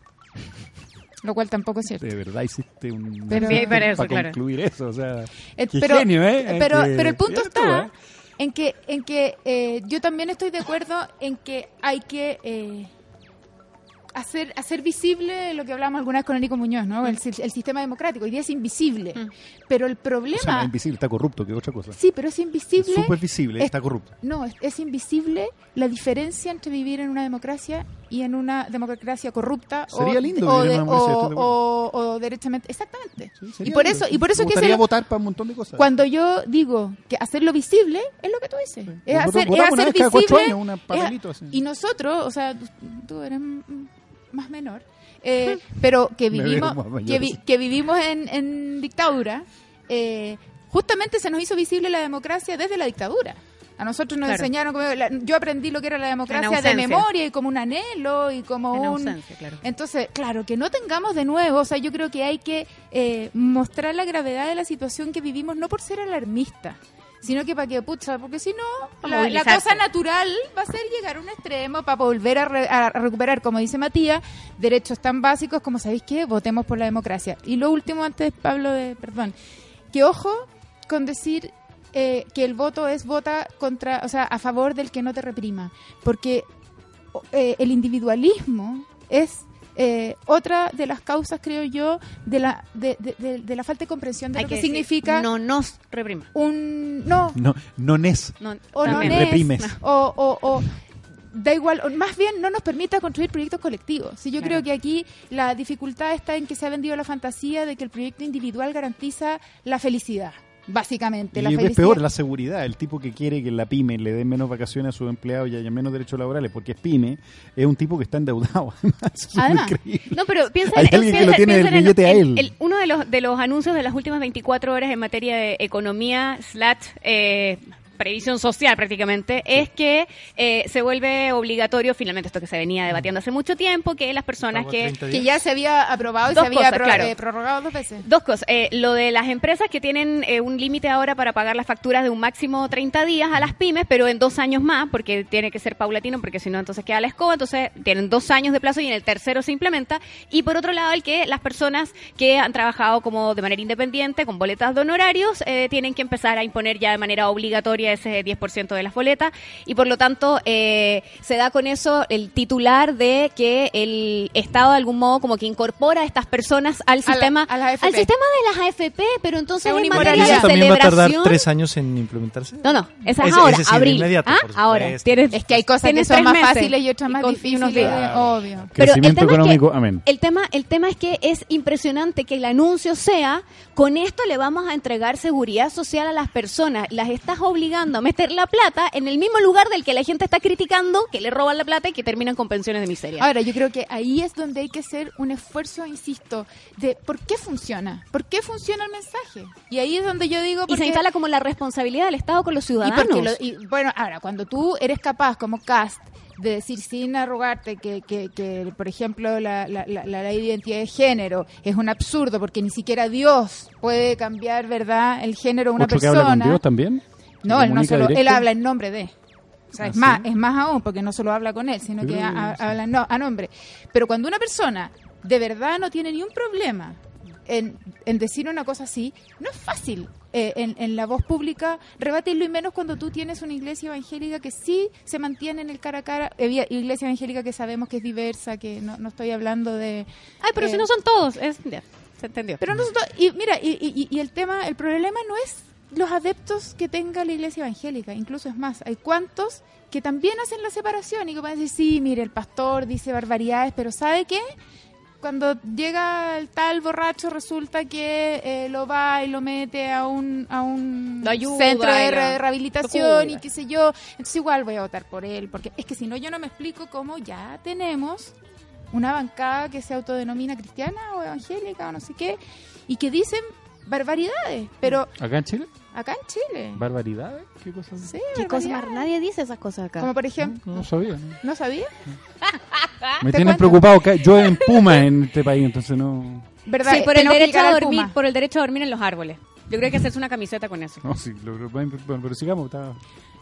Lo cual tampoco es cierto. De verdad hiciste un... Pero- para eso, claro. concluir eso, o sea... Eh, qué pero, genio, ¿eh? Pero, Que- pero el punto ¿cierto, está eh? En que, en que eh, yo también estoy de acuerdo en que hay que eh, hacer, hacer visible lo que hablábamos alguna vez con Enrico Muñoz, ¿no? El, si- el sistema democrático. Hoy día es invisible. Mm. Pero el O sea, no problema... es invisible, está corrupto, que es otra cosa. sí, pero es invisible... Súper visible, es- está corrupto. No, es, es invisible la diferencia entre vivir en una democracia y en una democracia corrupta Sería o, lindo o, de- o- o- derechamente. Exactamente. Sí, y sería por lindo. eso y por eso Me que se gustaría lo- votar para un montón de cosas. cuando yo digo que hacerlo visible es lo que tú dices. Es hacer, es hacer visible años, un es- papelito así. y nosotros o sea tú, tú eres más menor eh, pero que vivimos que, vi- que vivimos en, en dictadura eh, justamente se nos hizo visible la democracia desde la dictadura a nosotros nos Claro. enseñaron, como la- yo aprendí lo que era la democracia de memoria y como un anhelo y como En un... ausencia, claro. Entonces, claro, que no tengamos de nuevo, o sea, yo creo que hay que eh, mostrar la gravedad de la situación que vivimos, no por ser alarmista, sino que para que, pucha, porque si no, la, cosa natural va a ser llegar a un extremo para volver a, re- a recuperar, como dice Matías, derechos tan básicos como, ¿sabéis qué? Votemos por la democracia. Y lo último, antes, Pablo, de, perdón, que ojo con decir eh, que el voto es vota contra, o sea, a favor del que no te reprima, porque eh, el individualismo es eh, otra de las causas, creo yo, de la de, de- de- de la falta de comprensión de Hay lo que, significa No nos reprima. un no No, no es. No, o no reprimes. o, o- o da igual, o más bien no nos permita construir proyectos colectivos. Sí, yo Claro. creo que aquí la dificultad está en que se ha vendido la fantasía de que el proyecto individual garantiza la felicidad, básicamente. la Y es felicidad. peor la seguridad. El tipo que quiere que la pyme le den menos vacaciones a sus empleados y haya menos derechos laborales porque es pyme, es un tipo que está endeudado. Además, es Además. No, pero piensa Hay en- alguien que piensa- lo tiene del piensa en- billete a en- él. el- uno de los, de los anuncios de las últimas 24 horas en materia de economía slash eh, previsión social prácticamente es que eh, se vuelve obligatorio finalmente esto que se venía debatiendo hace mucho tiempo que las personas que 30 que días. ya se había aprobado y Dos se había cosas, pro- claro. eh, prorrogado dos veces. Dos cosas. Eh, lo de las empresas que tienen eh, un límite ahora para pagar las facturas de un máximo 30 días a las pymes, pero en dos años más, porque tiene que ser paulatino, porque si no, entonces queda la escoba. Entonces, tienen dos años de plazo y en el tercero se implementa. Y por otro lado, el que las personas que han trabajado como de manera independiente, con boletas de honorarios, eh, tienen que empezar a imponer ya de manera obligatoria ese 10% de las boletas. Y por lo tanto, eh, se da con eso el titular de que el Estado de algún modo como que incorpora a estas personas al A la- sistema a al sistema de las AFP, pero entonces Es una en ¿Y materia de también va a tardar celebración. tres años en implementarse? No, no, esa es Ese- ahora, ese sí, abril. inmediato, ¿Ah? Ahora, tienes, Es que hay cosas que son más meses fáciles y otras más y difíciles, días. obvio. Pero el Crecimiento tema es que- económico, amén. El tema, el tema es que es impresionante que el anuncio sea, con esto le vamos a entregar seguridad social a las personas. Las estás obligando a meter la plata en el mismo lugar del que la gente está criticando, que le roban la plata y que terminan con pensiones de miseria. Ahora, yo creo que ahí es donde hay que hacer un esfuerzo, insisto, de por qué funciona, por qué funciona el mensaje. Y ahí es donde yo digo... y se instala como la responsabilidad del Estado con los ciudadanos. lo- y, bueno, ahora, cuando tú eres capaz como cast de decir sin arrogarte que, que, que, por ejemplo, la, la, la- la ley de identidad de género es un absurdo porque ni siquiera Dios puede cambiar, ¿verdad?, el género de una ¿Otro que persona. habla con Dios también? No, ¿Que él no solo, él habla en nombre de. O sea, ¿Ah, es sí? más, es más aún, porque no solo habla con él, sino que Sí, ha- sí. habla no- a nombre. Pero cuando una persona de verdad no tiene ni un problema en, en decir una cosa así, no es fácil eh, en, en la voz pública rebatirlo y menos cuando tú tienes una iglesia evangélica que sí se mantiene en el cara a cara, eh, iglesia evangélica que sabemos que es diversa, que no, no estoy hablando de... Ay, pero eh, si no son todos, es, ya, se entendió. pero nosotros, y mira, y, y- y el tema, el problema no es los adeptos que tenga la iglesia evangélica, incluso es más, hay cuantos que también hacen la separación y que pueden decir, sí, mire, el pastor dice barbaridades, pero ¿sabe qué? Cuando llega el tal borracho resulta que eh, lo va y lo mete a un, a un ayuda centro de re- rehabilitación y qué sé yo. Entonces igual voy a votar por él, porque es que si no yo no me explico cómo ya tenemos una bancada que se autodenomina cristiana o evangélica o no sé qué, y que dicen barbaridades, pero ¿Acá en Chile? acá en Chile. ¿Barbaridades? ¿Qué cosas? Sí, ¿Qué cosa más? barbaridades. Nadie dice esas cosas acá. Como por ejemplo, No sabía. ¿no? ¿no sabía? Me cuento. preocupado. que Yo en Puma en este país, entonces no... ¿Verdad? Sí, por el, Tenemos que derecho a dormir, Puma. por el derecho a dormir en los árboles. Yo creo que hay que hacerse una camiseta con eso. No, sí, lo, lo- bueno, pero sigamos. Está...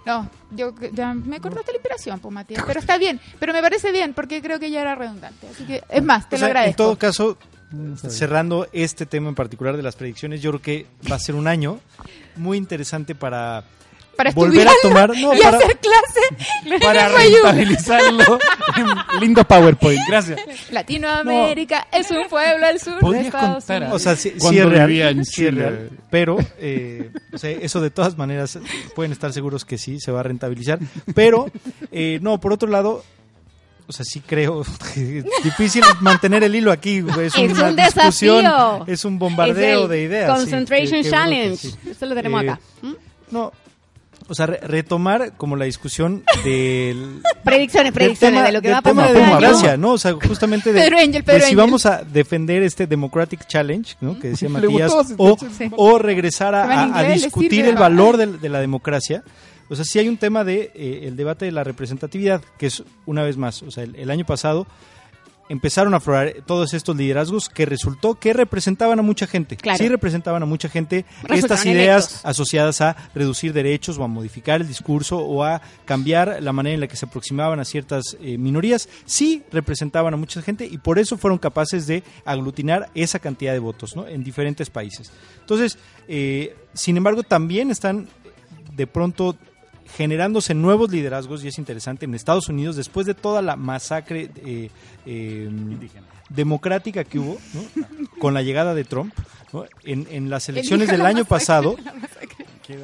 No, yo ya me cortaste la inspiración, pues Matías. Pero está bien, pero me parece bien porque creo que ya era redundante. Así que, es más, te O lo sea, en agradezco. todo caso. Cerrando este tema en particular de las predicciones, yo creo que va a ser un año muy interesante para Para volver a tomar no, y para, hacer clase Para rentabilizarlo en lindos PowerPoint. Gracias. Latinoamérica es un pueblo al sur de ¿Podrías Estados contar Unidos. o sea, sí, sí Cuando es real, vivía en sí es Chile. real, pero eh, o sea, eso de todas maneras pueden estar seguros que sí se va a rentabilizar, pero eh, no, por otro lado, o sea, sí creo que es difícil mantener el hilo aquí, es, Es una un discusión, desafío. es un bombardeo Es el de ideas. Concentration que- que que Challenge. sí. Eso lo tenemos Eh, acá. ¿Mm? No, o sea, re- retomar como la discusión del Predicciones, predicciones tema- de lo que va a tema pasar. de Puma, democracia. ¿no? O sea, justamente de, Pedro Angel, de Pedro si Angel. vamos a defender este Democratic Challenge, ¿no? Que decía Matías, gustó, o, sí. o regresar a, discutir el va. valor de, la democracia. O sea, sí hay un tema de eh, el debate de la representatividad, que es una vez más, o sea, el, el año pasado empezaron a aflorar todos estos liderazgos que resultó que representaban a mucha gente. Claro. Sí representaban a mucha gente Resultaron estas ideas electos. asociadas a reducir derechos o a modificar el discurso o a cambiar la manera en la que se aproximaban a ciertas eh, minorías. Sí representaban a mucha gente y por eso fueron capaces de aglutinar esa cantidad de votos ¿no? en diferentes países. Entonces, eh, sin embargo, también están de pronto generándose nuevos liderazgos y es interesante en Estados Unidos después de toda la masacre eh, eh, democrática que hubo ¿no? con la llegada de Trump ¿no? en, en las elecciones del año pasado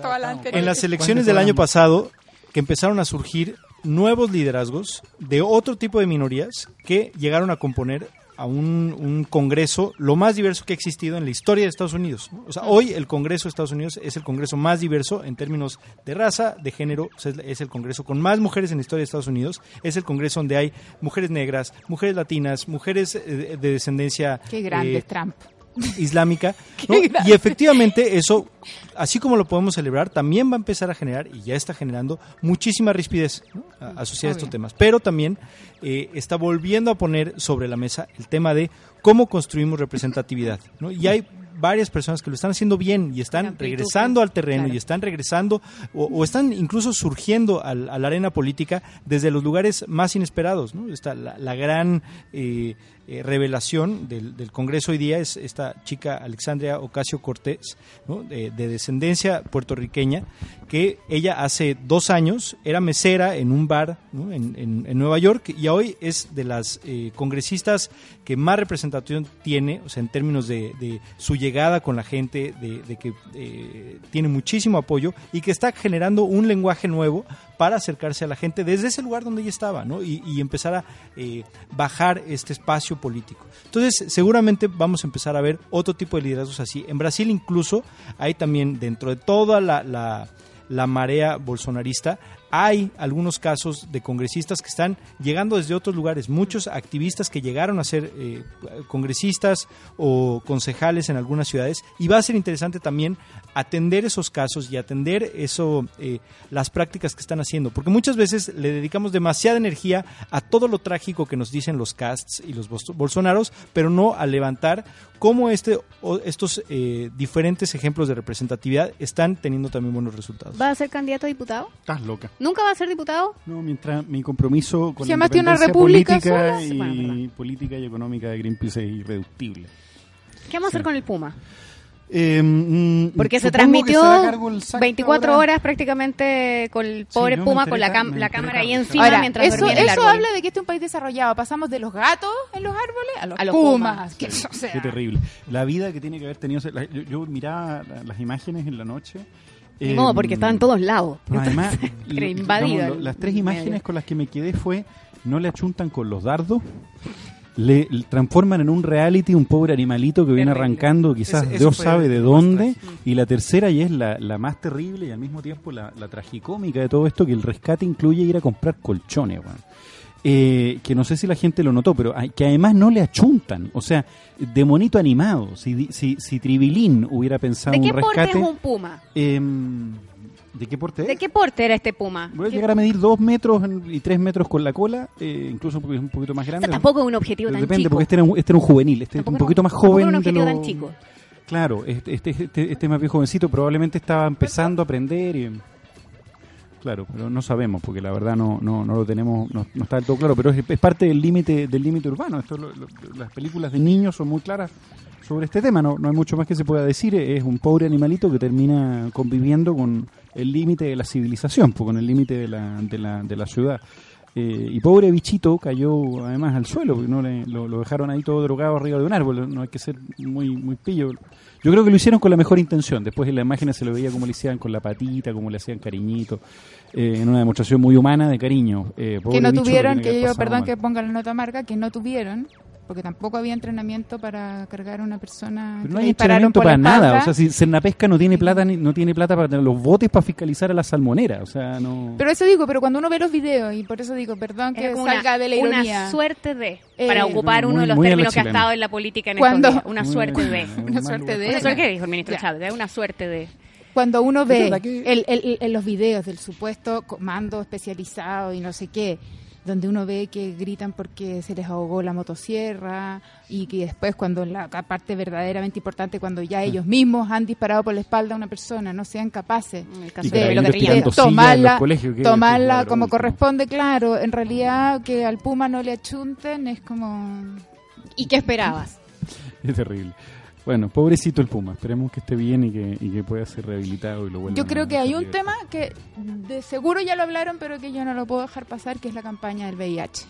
Toda la anterior. en las elecciones del año pasado que empezaron a surgir nuevos liderazgos de otro tipo de minorías que llegaron a componer a un, un Congreso lo más diverso que ha existido en la historia de Estados Unidos. ¿no? O sea, hoy el Congreso de Estados Unidos es el Congreso más diverso en términos de raza, de género, o sea, es- el Congreso con más mujeres en la historia de Estados Unidos, es el Congreso donde hay mujeres negras, mujeres latinas, mujeres eh, de descendencia Qué grande eh, Trump. Islámica. ¿no? Y efectivamente eso, así como lo podemos celebrar, también va a empezar a generar, y ya está generando, muchísima rispidez asociada a estos temas. Pero también eh, está volviendo a poner sobre la mesa el tema de cómo construimos representatividad. ¿no? Y hay varias personas que lo están haciendo bien y están regresando al terreno claro. y están regresando o, o están incluso surgiendo al- a la arena política desde los lugares más inesperados. ¿no? Esta, la, la gran eh, eh, revelación del, Congreso hoy día es esta chica Alexandria Ocasio Cortés, de, de descendencia puertorriqueña, que ella hace dos años era mesera en un bar en, en- Nueva York y hoy es de las eh, congresistas que más representación tiene, o sea, en términos de, de su llegada con la gente, de, de que eh, tiene muchísimo apoyo y que está generando un lenguaje nuevo para acercarse a la gente desde ese lugar donde ella estaba, ¿no? Y, empezar a eh, bajar este espacio político. Entonces, seguramente vamos a empezar a ver otro tipo de liderazgos así. En Brasil incluso hay también, dentro de toda la, la marea bolsonarista, hay algunos casos de congresistas que están llegando desde otros lugares, muchos activistas que llegaron a ser eh, congresistas o concejales en algunas ciudades y va a ser interesante también atender esos casos y atender eso eh, las prácticas que están haciendo porque muchas veces le dedicamos demasiada energía a todo lo trágico que nos dicen los casts y los bolsonaros pero no a levantar cómo este o estos eh, diferentes ejemplos de representatividad están teniendo también buenos resultados ¿Va a ser candidato a diputado? Estás loca. ¿Nunca va a ser diputado? No, mientras mi compromiso con Si la tiene una república política sola. y Bueno, política y económica de Greenpeace es irreductible. ¿Qué vamos a hacer con el Puma? Eh, mm, Porque se transmitió se hará cargo el SAC 24 ahora. horas prácticamente con el pobre Puma con la, cam- cámara ahí encima Ahora, mientras eso, en el eso árbol. habla de que este es un país desarrollado. Pasamos de los gatos en los árboles a los, A los pumas. pumas. que, o sea, Qué terrible. La vida que tiene que haber tenido. yo, yo miraba la- las imágenes en la noche. Ni eh, modo, porque estaba en todos lados. pero además, digamos, las tres medio. imágenes con las que me quedé fue: no le achuntan con los dardos. Le, le transforman en un reality un pobre animalito que viene Terrible. arrancando, quizás Dios sabe de dónde. trágico. Y la tercera, y es la, la más terrible y al mismo tiempo la, la tragicómica de todo esto, que el rescate incluye ir a comprar colchones, weón. Eh, que no sé si la gente lo notó, pero que además no le achuntan. O sea, de monito animado. Si, si, si Tribilín hubiera pensado ¿De qué un porte es un Puma? em, ¿De qué porte ¿De qué porte era este Puma? Voy a ¿Qué- llegar a medir dos metros y tres metros con la cola, eh, incluso porque es un poquito más O sea, grande. tampoco es un objetivo tan depende, chico. porque este era, un, este era un juvenil, este es un poquito más joven. era un de objetivo lo- tan chico. Claro, este, este, este, este más viejo jovencito probablemente estaba empezando a aprender y... Claro, pero no sabemos porque la verdad no, no, no lo tenemos, no, no está del todo claro, pero es, parte del límite del límite urbano. Esto, lo- las películas de niños son muy claras sobre este tema, no, no hay mucho más que se pueda decir, es un pobre animalito que termina conviviendo con el límite de la civilización, pues, con el límite de la, de, la, de la ciudad. Eh, y pobre bichito cayó además al suelo, no lo, lo dejaron ahí todo drogado arriba de un árbol, no hay que ser muy, muy pillo. Yo creo que lo hicieron con la mejor intención, después en la imagen se lo veía como le hacían con la patita, como le hacían cariñito, eh, en una demostración muy humana de cariño. Eh, que no tuvieron, que yo, perdón mal. que ponga la nota marca, que no tuvieron, porque tampoco había entrenamiento para cargar a una persona. Pero no hay entrenamiento para nada. O sea, si Cernapesca no tiene plata, ni- no tiene plata para tener los botes para fiscalizar a la salmonera. O sea, no. Pero eso digo, pero cuando uno ve los videos, y por eso digo, perdón que como salga una, de la ironía. una suerte de, Eh, para ocupar muy- uno de los términos que ha estado en la política en Cuando- estos días. Una suerte de. Una suerte de- Una suerte que dijo el ministro. Chávez, una suerte de. Cuando uno ve el- el- los videos del supuesto comando especializado y no sé qué, donde uno ve que gritan porque se les ahogó la motosierra y que después cuando la parte verdaderamente importante, cuando ya ellos mismos han disparado por la espalda a una persona, no sean capaces de tomarla, colegios, que- tomarla como corresponde, claro. En realidad que al Puma no le achunten es como... ¿Y qué esperabas? Es terrible. Bueno, pobrecito el Puma. Esperemos que esté bien y que, y que pueda ser rehabilitado y lo Yo creo a que hay un tema que de seguro ya lo hablaron, pero que yo no lo puedo dejar pasar, que es la campaña del VIH.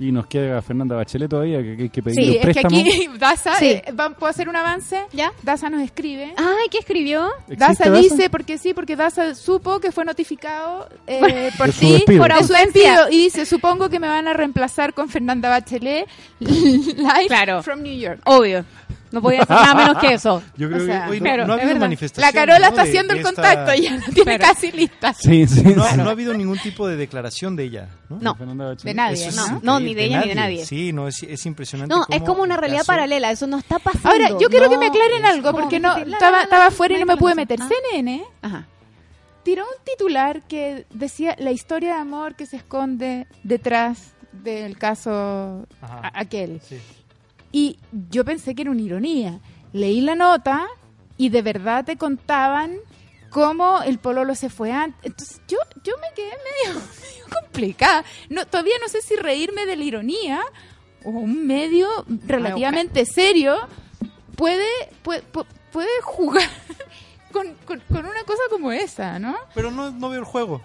Y nos queda Fernanda Bachelet todavía, que, que hay que pedir Sí, los es que aquí Daza, Sí. eh, va- ¿puedo hacer un avance? ¿Ya? Daza nos escribe. Ay, ¿qué escribió? ¿Existe Daza Daza? dice, porque sí, porque Daza supo que fue notificado eh, por De su ti, despido. por su despido, y dice, supongo que me van a reemplazar con Fernanda Bachelet, live Claro. from New York. Obvio. No podía hacer nada menos que eso. Yo creo O sea, que no- pero, no, ha habido manifestación. La Carola ¿no? está haciendo de el esta- contacto, ya la tiene Pero- casi lista. Sí, sí. No, sí. no ha habido ningún tipo de declaración de ella. ¿no? De nadie, ¿no? No, ni de ella ni de nadie. Sí, no, es, es impresionante. No, es como una realidad caso- paralela, eso no está pasando. Ahora, yo quiero que me aclaren algo, porque que no estaba, estaba afuera y no me pude meter. ah. CNN Ajá. tiró un titular que decía la historia de amor que se esconde detrás del caso aquel. Sí. Y yo pensé que era una ironía. Leí la nota y de verdad te contaban cómo el pololo se fue antes. Entonces yo, yo me quedé medio, medio complicada. No, todavía no sé si reírme de la ironía o un medio relativamente serio puede, puede, pu- puede jugar con, con- con una cosa como esa, ¿no? Pero no, no veo el juego.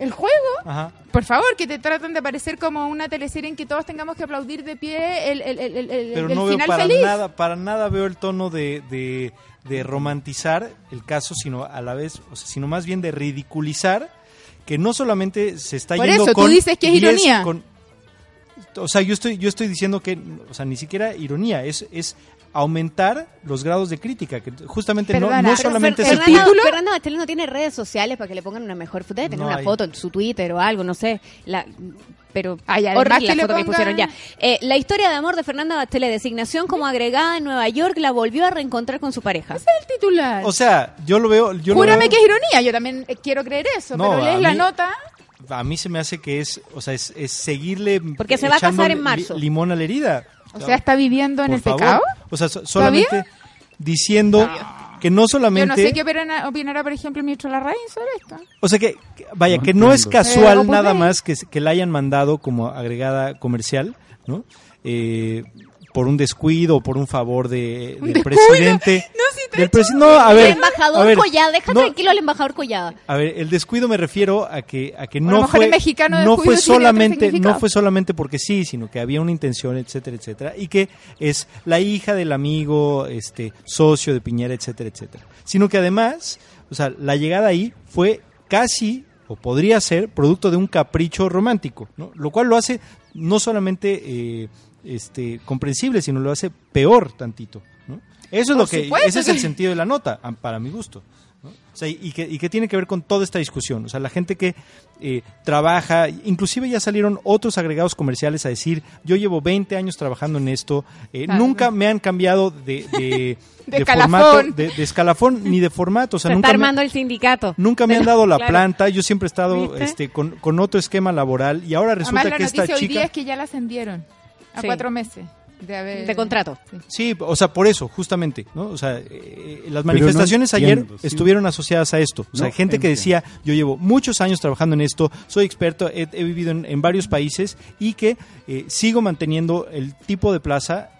El juego, Ajá. por favor, que te tratan de parecer como una teleserie en que todos tengamos que aplaudir de pie el, el, el, el- Pero no veo final para feliz. nada, para nada veo el tono de, de, de romantizar el caso, sino a la vez, o sea, sino más bien de ridiculizar que no solamente se está Por yendo eso, tú con dices que es 10 ironía. con- o sea, yo estoy, yo estoy diciendo que, o sea, ni siquiera ironía, es, es aumentar los grados de crítica, que justamente no, Perdona, no solamente Fer- es el Fernanda, título? Fernanda Bachelet no tiene redes sociales para que le pongan una mejor foto. Debe tener No una hay. foto en su Twitter o algo, no sé. La, pero Ay, además que la foto que pongan- pusieron ya. Eh, la historia de amor de Fernanda Bachelet, designación como agregada en Nueva York, la volvió a reencontrar con su pareja. el titular. O sea, yo lo veo. Yo lo Júrame veo- que es ironía, yo también eh, quiero creer eso, No, pero lees la nota. A mí se me hace que es, o sea, es, es seguirle. Porque se va a casar en li- marzo. limón a la herida. O sea, está viviendo en el favor. pecado. O sea, so- solamente diciendo que no Yo solamente. no sé qué opinará, opinará, por ejemplo, el ministro Larraín sobre esto. O sea que, que- vaya, No que no es casual Eh, nada más que, que la hayan mandado como agregada comercial, ¿no? Eh, por un descuido o por un favor de, Un del descuido. presidente. No, no, a el ver. embajador a ver, Collada, deja no, tranquilo al embajador Collada. A ver, el descuido me refiero a que a que no fue mexicano no fue solamente no fue solamente porque sí, sino que había una intención, etcétera, etcétera, y que es la hija del amigo, este socio de Piñera, etcétera, etcétera. Sino que además, o sea, la llegada ahí fue casi o podría ser producto de un capricho romántico, ¿no? Lo cual lo hace no solamente eh, este comprensible, sino lo hace peor tantito. Eso es lo que supuesto ese es el sentido de la nota, para mi gusto. ¿no? O sea, y que, y que tiene que ver con toda esta discusión. O sea, la gente que eh, trabaja, inclusive ya salieron otros agregados comerciales a decir, yo llevo 20 años trabajando en esto, eh, Claro. nunca me han cambiado de, de, De formato, escalafón. de, de escalafón ni de formato. O sea, Se nunca está me- armando el sindicato. Nunca me De han dado la claro. planta, yo siempre he estado este, con, con otro esquema laboral y ahora resulta Además, que esta noticia hoy día chica... es que ya la ascendieron a Sí. cuatro meses de haber... De contrato. Sí. Sí, o sea, por eso, justamente, ¿no? O sea, eh, las no manifestaciones ayer sí. estuvieron asociadas a esto. O sea, No gente que decía, yo llevo muchos años trabajando en esto, soy experto, he, he vivido en, en varios países y que eh, sigo manteniendo el tipo de plaza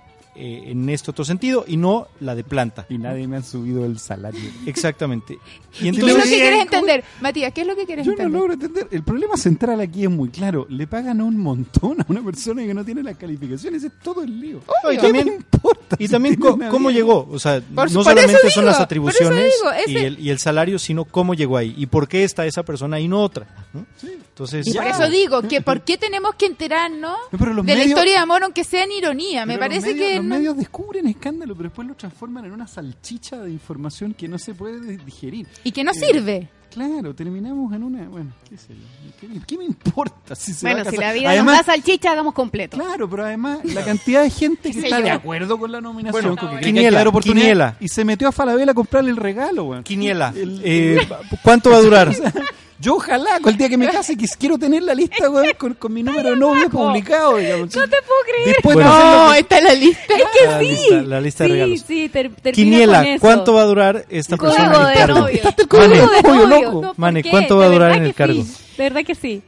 eh, en este otro sentido y no la de planta. Y nadie me ha subido el salario. Exactamente. Y ¿Qué es lo que quieres entender? Matías, ¿qué es lo que quieres Yo no entender? logro entender. El problema central aquí es muy claro. Le pagan un montón a una persona que no tiene las calificaciones. Es todo el lío. No, y ¿Qué también- me importa Y si también cómo llegó, o sea, Por- no por solamente son las atribuciones digo, ese- y, el, y el salario, sino cómo llegó ahí y por qué está esa persona y no otra. ¿no? Entonces, Y por eso digo que ¿por qué tenemos que enterarnos No, de la historia de amor aunque sea en ironía? Me parece medios, que... No- medios descubren escándalo, pero después lo transforman en una salchicha de información que no se puede digerir. Y que no Eh, sirve. Claro, terminamos en una. Bueno, qué sé yo. ¿Qué, me- qué me importa si se va Bueno, a si la vida Además, nos da salchicha, hagamos completo. Claro, pero además la cantidad de gente que está yo. de acuerdo con la nominación, Bueno, quiniela, oportunidad, quiniela. y se metió a Falabella a comprarle el regalo, weón. Quiniela, El- eh, ¿cuánto va a durar? Yo ojalá, con el día que me case, que quiero tener la lista, weón, con, con mi número de novio publicado, digamos. No te puedo creer. Después Bueno. de No, que- está en la lista. la, lista, la lista de sí, regalos. sí, ter- termina con Quiniela, eso. ¿cuánto va a durar esta Código persona en el de cargo? novio. Quitaste el Mane, de novio, loco. No, ¿por Mane? ¿cuánto va a De durar en el que cargo? sí, De verdad que sí.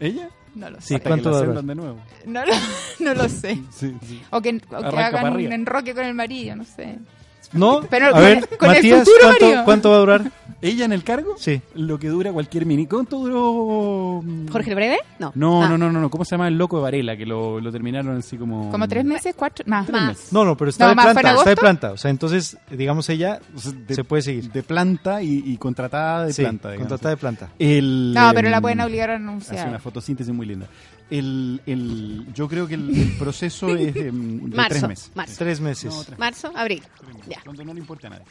¿Ella? No lo sé. Sí, ¿cuánto que la va a durar? de nuevo. No, lo- no lo sé. Sí, sí. O que, o que hagan un enroque con el marido, no sé. ¿No? Pero a con ver, el Matías, futuro ¿cuánto, marido. ¿cuánto va a durar? ¿Ella en el cargo? Sí. Lo que dura cualquier mini. ¿Cuánto duró? ¿Jorge el Breve? No. No, Ah. no, no, no, no. ¿Cómo se llama el loco de Varela? Que lo, lo terminaron así como. Como tres meses, cuatro, más. Tres Más. meses. No, no, pero está No, de más, ¿fue en planta, está de planta. O sea, entonces, digamos, ella O sea, de, se puede seguir. de planta y, y contratada de Sí, planta, digamos. contratada de planta. El, No, pero la pueden obligar a Hace renunciar. una fotosíntesis muy linda. El, el, yo creo que el, el proceso es de Marzo, tres meses. marzo. Tres meses. No, tres Marzo, abril. meses. Ya. No le importa a nadie.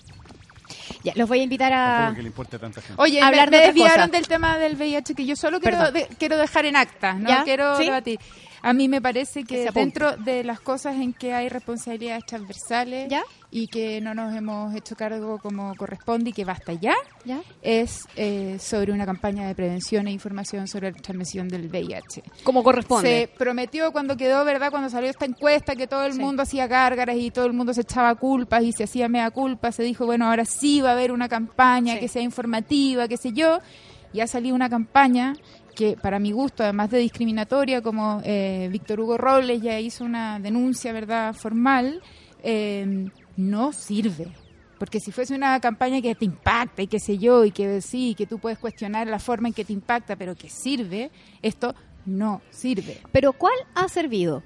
Ya, los voy a invitar a... Que le importe a tanta gente. Oye, Hablar me, de me otras desviaron cosas. del tema del VIH que yo solo quiero, de- quiero dejar en acta, no ¿Ya? quiero ¿Sí? debatir. A mí me parece Que se dentro de las cosas en que hay responsabilidades transversales ¿Ya? y que no nos hemos hecho cargo como corresponde y que basta ya, ¿Ya? es eh, sobre una campaña de prevención e información sobre la transmisión del VIH. Como Se corresponde. prometió cuando quedó, ¿verdad? Cuando salió esta encuesta que todo el Sí. mundo hacía gárgaras y todo el mundo se echaba culpas y se hacía mea culpa. Se dijo, bueno, ahora sí va a haber una campaña Sí. que sea informativa, qué sé yo. Y ha salido una campaña que para mi gusto, además de discriminatoria, como eh, Víctor Hugo Robles ya hizo una denuncia, ¿verdad?, formal, eh, no sirve. Porque si fuese una campaña que te impacta y qué sé yo, y que sí, que tú puedes cuestionar la forma en que te impacta, pero que sirve, esto no sirve. Pero ¿cuál ha servido?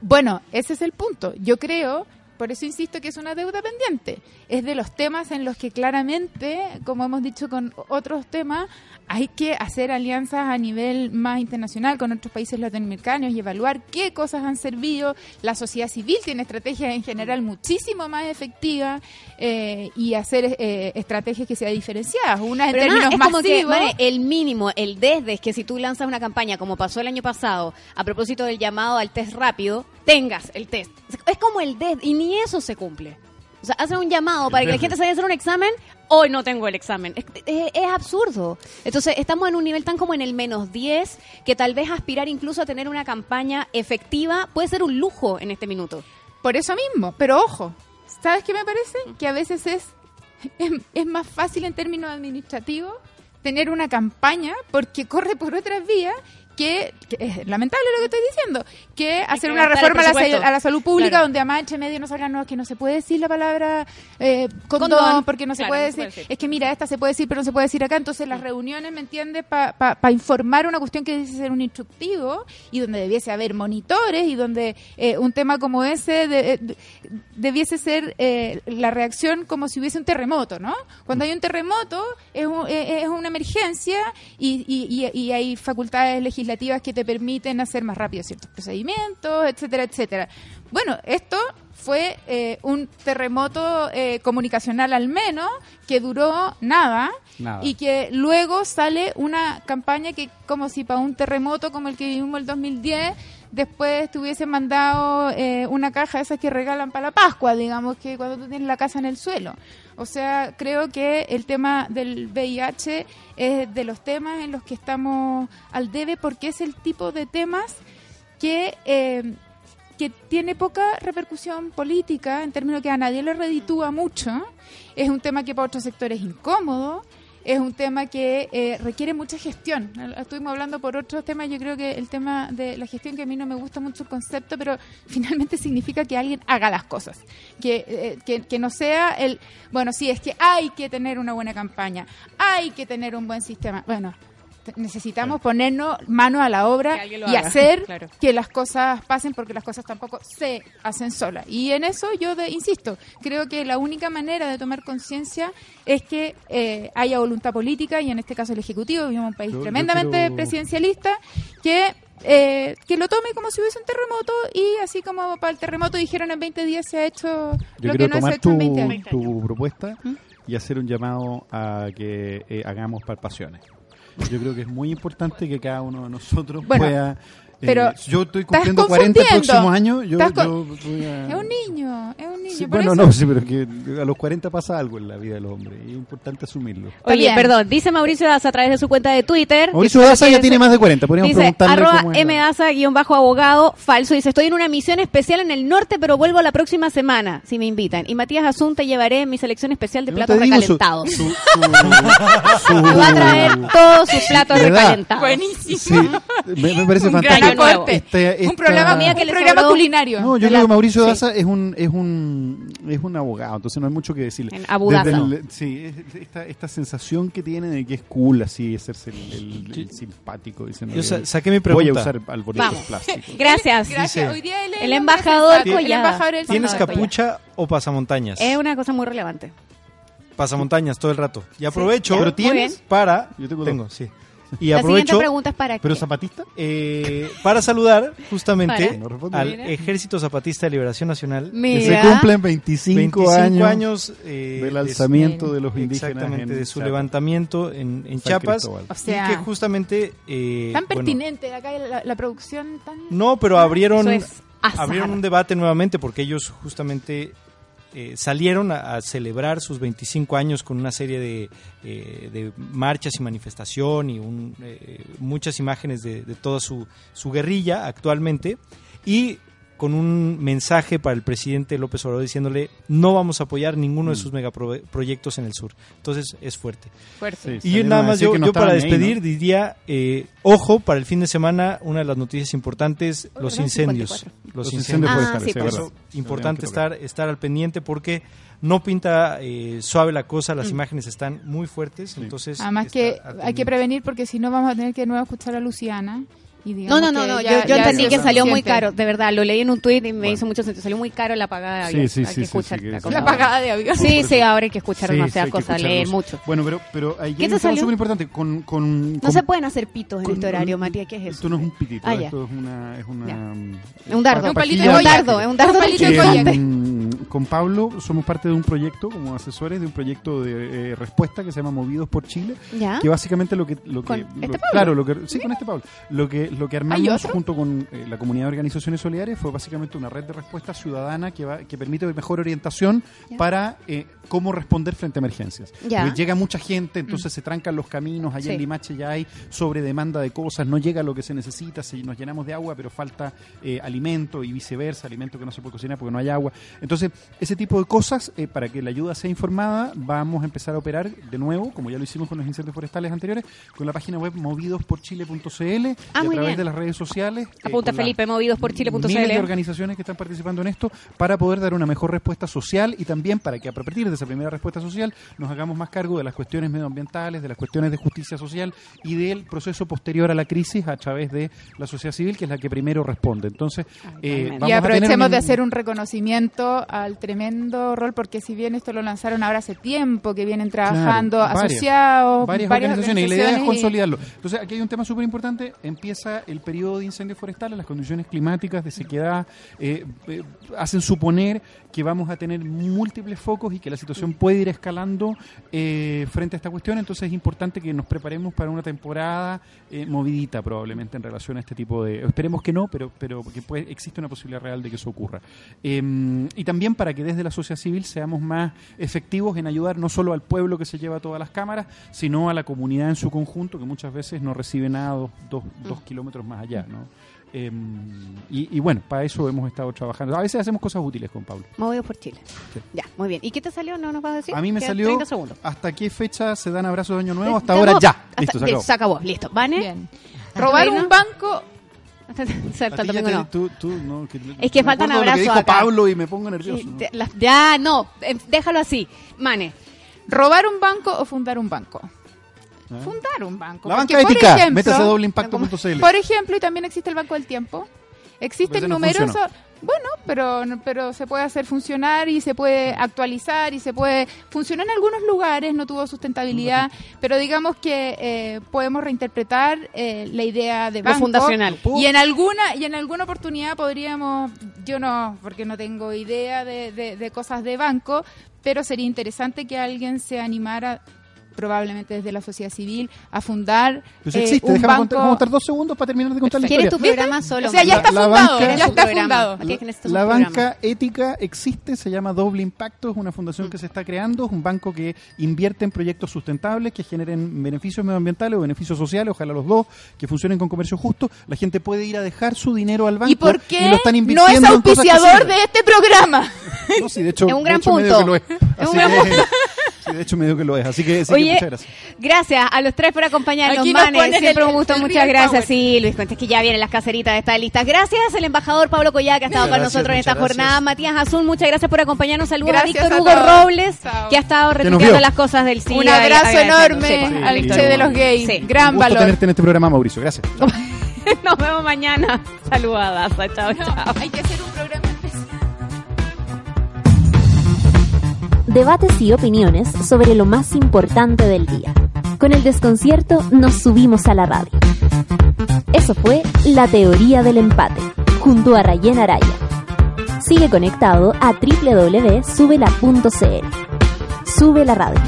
Bueno, ese es el punto. Yo creo, por eso insisto que es una deuda pendiente. Es de los temas en los que claramente, como hemos dicho con otros temas, hay que hacer alianzas a nivel más internacional con otros países latinoamericanos y evaluar qué cosas han servido. La sociedad civil tiene estrategias en general muchísimo más efectivas eh, y hacer eh, estrategias que sean diferenciadas. Una en Pero nada, términos es como que, masivos. El mínimo, el desde es que si tú lanzas una campaña como pasó el año pasado a propósito del llamado al test rápido, tengas el test. Es como el desde y ni eso se cumple. O sea, hacen un llamado para que la gente se vaya a hacer un examen, hoy no tengo el examen. Es, absurdo. Entonces, estamos en un nivel tan como en el menos 10 que tal vez aspirar incluso a tener una campaña efectiva puede ser un lujo en este minuto. Por eso mismo, pero ojo, ¿sabes qué me parece? Que a veces es, es, es más fácil en términos administrativos tener una campaña porque corre por otras vías que, que es lamentable lo que estoy diciendo, que hacer que una reforma a la, a salud pública Claro. donde además entre medio no salgan, no, es que no se puede decir la palabra eh, condón, Condón. porque no se, puede no se decir, puede decir. es que mira, esta se puede decir pero no se puede decir acá, entonces las reuniones, ¿me entiendes? Para informar una cuestión que debiese ser un instructivo y donde debiese haber monitores y donde eh, un tema como ese de- de- debiese ser eh, la reacción como si hubiese un terremoto, ¿no? Cuando hay un terremoto es, un- eh, es una emergencia y, y- y- y hay facultades legislativas que te permiten hacer más rápido ciertos procedimientos, etcétera, etcétera. Bueno, esto fue eh, un terremoto eh, comunicacional al menos que duró nada, Nada. y que luego sale una campaña que como si para un terremoto como el que vivimos el 2010 después te hubiesen mandado eh, una caja de esas que regalan para la Pascua, digamos que cuando tú tienes la casa en el suelo. O sea, creo que el tema del VIH es de los temas en los que estamos al debe porque es el tipo de temas que eh, que tiene poca repercusión política en términos que a nadie le reditúa mucho. Es un tema que para otros sectores es incómodo. Es un tema que eh, requiere mucha gestión. Estuvimos hablando por otros temas. Yo creo que el tema de la gestión, que a mí no me gusta mucho el concepto, pero finalmente significa que alguien haga las cosas. Eh, que, que no sea el, bueno, sí, es que hay que tener una buena campaña, hay que tener un buen sistema. Bueno, necesitamos ponernos manos a la obra y haga, hacer claro. que las cosas pasen porque las cosas tampoco se hacen solas. Y en eso yo de- insisto, creo que la única manera de tomar conciencia es que eh, haya voluntad política y en este caso el Ejecutivo, vivimos en un país Yo- yo tremendamente quiero- presidencialista, que... eh, que lo tome como si hubiese un terremoto y así como para el terremoto dijeron en 20 días se ha hecho Yo lo que no se ha tomar hecho tu, en 20 años. tu propuesta ¿Mm? y hacer un llamado a que eh, hagamos palpaciones. Yo creo que es muy importante que cada uno de nosotros Bueno. pueda Pero Eh, yo estoy estás cumpliendo 40 el confundiendo. próximo año. Yo, Estás con- yo voy a- Es un niño, es un niño. Sí, por bueno, eso- no, sí, pero es que a los 40 pasa algo en la vida del hombre y es importante asumirlo. Oye, bien. perdón, dice Mauricio Daza a través de su cuenta de Twitter. Mauricio Daza ya tiene más de 40, podríamos Dice, preguntarle arroba cómo es. la- mdaza guion bajo abogado, falso. Dice, estoy en una misión especial en el norte, pero vuelvo la próxima semana, si me invitan. Y Matías Azun te llevaré en mi selección especial de No platos recalentados. su- su- su- Me va a traer todos sus platos ¿Verdad? recalentados. Buenísimo. Sí, me, me parece fantástico. Este- Un programa, Mía que un le programa sobró. culinario. No, yo creo que Mauricio sí. Daza es un es un es un abogado, entonces no hay mucho que decirle. En Abu Daza. Desde el- sí, es- esta, esta sensación que tiene de que es cool así, hacerse el, el- el simpático. diciendo Yo sa- saqué mi Voy a pregunta. usar alboritos Vamos. plásticos. Gracias. Gracias. Dice, Hoy día el embajador sensato, El Collada. embajador del ¿Tienes capucha o pasamontañas? Es una cosa muy relevante. Pasamontañas todo el rato. Y aprovecho. ¿Pero tienes? para... Yo tengo Tengo, sí. Y La siguiente aprovecho pregunta es para ¿Pero qué? zapatista? eh, para saludar justamente Para. Al Mira. Ejército Zapatista de Liberación Nacional. Que Mira. se cumplen 25, 25 años, años, eh, del de- alzamiento de los indígenas. Exactamente, en de su Chiapas. levantamiento en, en Chiapas. O sea, y que justamente... eh, tan bueno, pertinente acá la, la producción tan... no, pero abrieron, Eso es abrieron un debate nuevamente porque ellos justamente eh, salieron a, celebrar sus 25 años con una serie de, eh, de marchas y manifestación y un, eh, muchas imágenes de, de toda su, su guerrilla actualmente. Y con un mensaje para el presidente López Obrador diciéndole no vamos a apoyar ninguno de sus megaproyectos en el sur. Entonces es fuerte. Fuerte. Sí, Y nada más yo, no yo para ahí, despedir ¿no? diría, eh, ojo, para el fin de semana, una de las noticias importantes, los incendios. 54. Los Los incendios. incendios Ah, sí, sí, por es Eso, verdad. importante estar, estar al pendiente porque no pinta eh, suave la cosa, Mm. las imágenes están muy fuertes, entonces... Además que hay que prevenir porque si no vamos a tener que de nuevo escuchar a Luciana. Y No, no, no, no. ya- yo yo ya entendí que salió muy caro, de verdad. Lo leí en un tuit y me Bueno. hizo mucho sentido. Salió muy caro la pagada de Sí, avión. sí, hay sí, que sí, escuchar sí, la cosa. La pagada de avión. Sí, sí, ahora hay que escuchar Sí, sí, demasiadas cosas, leer mucho. Bueno, pero, pero ahí ¿Qué hay te salió? súper importante. Con, con, No con- se pueden hacer pitos en este horario, Matías. ¿Qué es eso? Esto no es un pitito, Ah, esto es una... Es, una, Es un dardo. Un palito Es de un dardo, es un dardo de con Pablo somos parte de un proyecto como asesores de un proyecto de eh, respuesta que se llama Movidos por Chile ¿Ya? que básicamente lo que ¿Con este lo- Pablo? claro lo que sí con este Pablo lo que lo que armamos junto con eh, la comunidad de organizaciones solidarias fue básicamente una red de respuesta ciudadana que va que permite mejor orientación para eh, cómo responder frente a emergencias Ya. Llega mucha gente entonces se trancan los caminos allá Sí. en Limache ya hay sobre demanda de cosas no llega lo que se necesita se, nos llenamos de agua pero falta eh, alimento y viceversa alimento que no se puede cocinar porque no hay agua entonces ese tipo de cosas eh, para que la ayuda sea informada vamos a empezar a operar de nuevo como ya lo hicimos con los incendios forestales anteriores con la página web movidosporchile.cl y Ah, a través bien. de las redes sociales eh, Apunta la- Felipe, movidos por miles de organizaciones que están participando en esto para poder dar una mejor respuesta social y también para que a partir de esa primera respuesta social nos hagamos más cargo de las cuestiones medioambientales, de las cuestiones de justicia social y del proceso posterior a la crisis a través de la sociedad civil, que es la que primero responde. Entonces, eh, vamos Y a tener aprovechemos un- de hacer un reconocimiento al tremendo rol, porque si bien esto lo lanzaron ahora hace tiempo, que vienen trabajando Claro, varias, asociados, varias, organizaciones, y la idea es consolidarlo. Entonces, aquí hay un tema súper importante. Empieza el periodo de incendios forestales, las condiciones climáticas de sequedad eh, eh, hacen suponer que vamos a tener múltiples focos y que la situación puede ir escalando eh, frente a esta cuestión. Entonces, es importante que nos preparemos para una temporada eh, movidita, probablemente, en relación a este tipo de. Esperemos que no, pero, pero que puede, existe una posibilidad real de que eso ocurra. Eh, y también para que desde la sociedad civil seamos más efectivos en ayudar no solo al pueblo que se lleva todas las cámaras, sino a la comunidad en su conjunto, que muchas veces no recibe nada dos, dos, dos kilómetros más allá. ¿no? Eh, y, y bueno, para eso hemos estado trabajando. A veces hacemos cosas útiles con Pablo. Movidos por Chile. Ya, muy bien. ¿Y qué te salió? ¿No nos vas a decir? A mí me Quedan salió 30 segundos. hasta qué fecha se dan abrazos de Año Nuevo. Eh, Hasta ahora ya. Hasta- Listo, se listo, acabó. se acabó. Listo. ¿Vane? Bien. Robar un banco Hasta A ti el ya domingo te- no. tú- tú, no, que- Es que faltan lo que abrazos dijo acá. Pablo y me pongo nervioso. Ya, no. eh, Déjalo así. Mane. ¿Robar un banco o fundar un banco? ¿Ah? Fundar un banco. La porque, banca por ética. ejemplo- Métase a dobleimpacto.cl. Por ejemplo, y también existe el Banco del Tiempo. Existen no numerosos... Bueno, pero, pero se puede hacer funcionar y se puede actualizar y se puede... Funcionó en algunos lugares, no tuvo sustentabilidad, pero digamos que eh, podemos reinterpretar eh, la idea de Lo banco. fundacional. Y en alguna y en alguna oportunidad podríamos, yo no, porque no tengo idea de, de- de cosas de banco, pero sería interesante que alguien se animara probablemente desde la sociedad civil, a fundar Pues eh, existe, un déjame banco... contar, vamos a contar dos segundos para terminar de contar la ¿Quieres historia. tu programa solo? O sea, ya está La fundado, banca- ya está fundado. La programa. banca ética existe, se llama Doble Impacto, es una fundación que se está creando, es un banco que invierte en proyectos sustentables que generen beneficios medioambientales o beneficios sociales, ojalá los dos, que funcionen con comercio justo. La gente puede ir a dejar su dinero al banco ¿Y por qué lo están no es auspiciador de este programa? No, sí, de hecho, Es un gran hecho punto. es. Es un gran punto. Sí, de hecho medio que lo es. Así que, así que muchas gracias. gracias a los tres por acompañarnos, Aquí nos manes. Siempre el- un gusto, muchas gracias. power. Sí, Luis Cuentes, que ya vienen las caseritas de esta lista. Gracias al embajador Pablo Collá, que ha estado Muchas con gracias, nosotros en esta jornada. Matías Azul, muchas gracias por acompañarnos. Saludos Gracias a Víctor a Hugo todos. Robles, Chao. que ha estado retuiteando las cosas del CIDA. Un abrazo enorme Sí, al Che de los gays. Sí. Gran Un gusto valor. tenerte en este programa, Mauricio. Gracias. Nos vemos mañana. Saludadas. Chao, chao. Hay que hacer un programa Debates y opiniones sobre lo más importante del día. Con el desconcierto nos subimos a la radio. Eso fue La Teoría del Empate, junto a Rayen Araya. Sigue conectado a www.subela.cl. Sube la radio,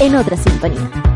en otra sintonía.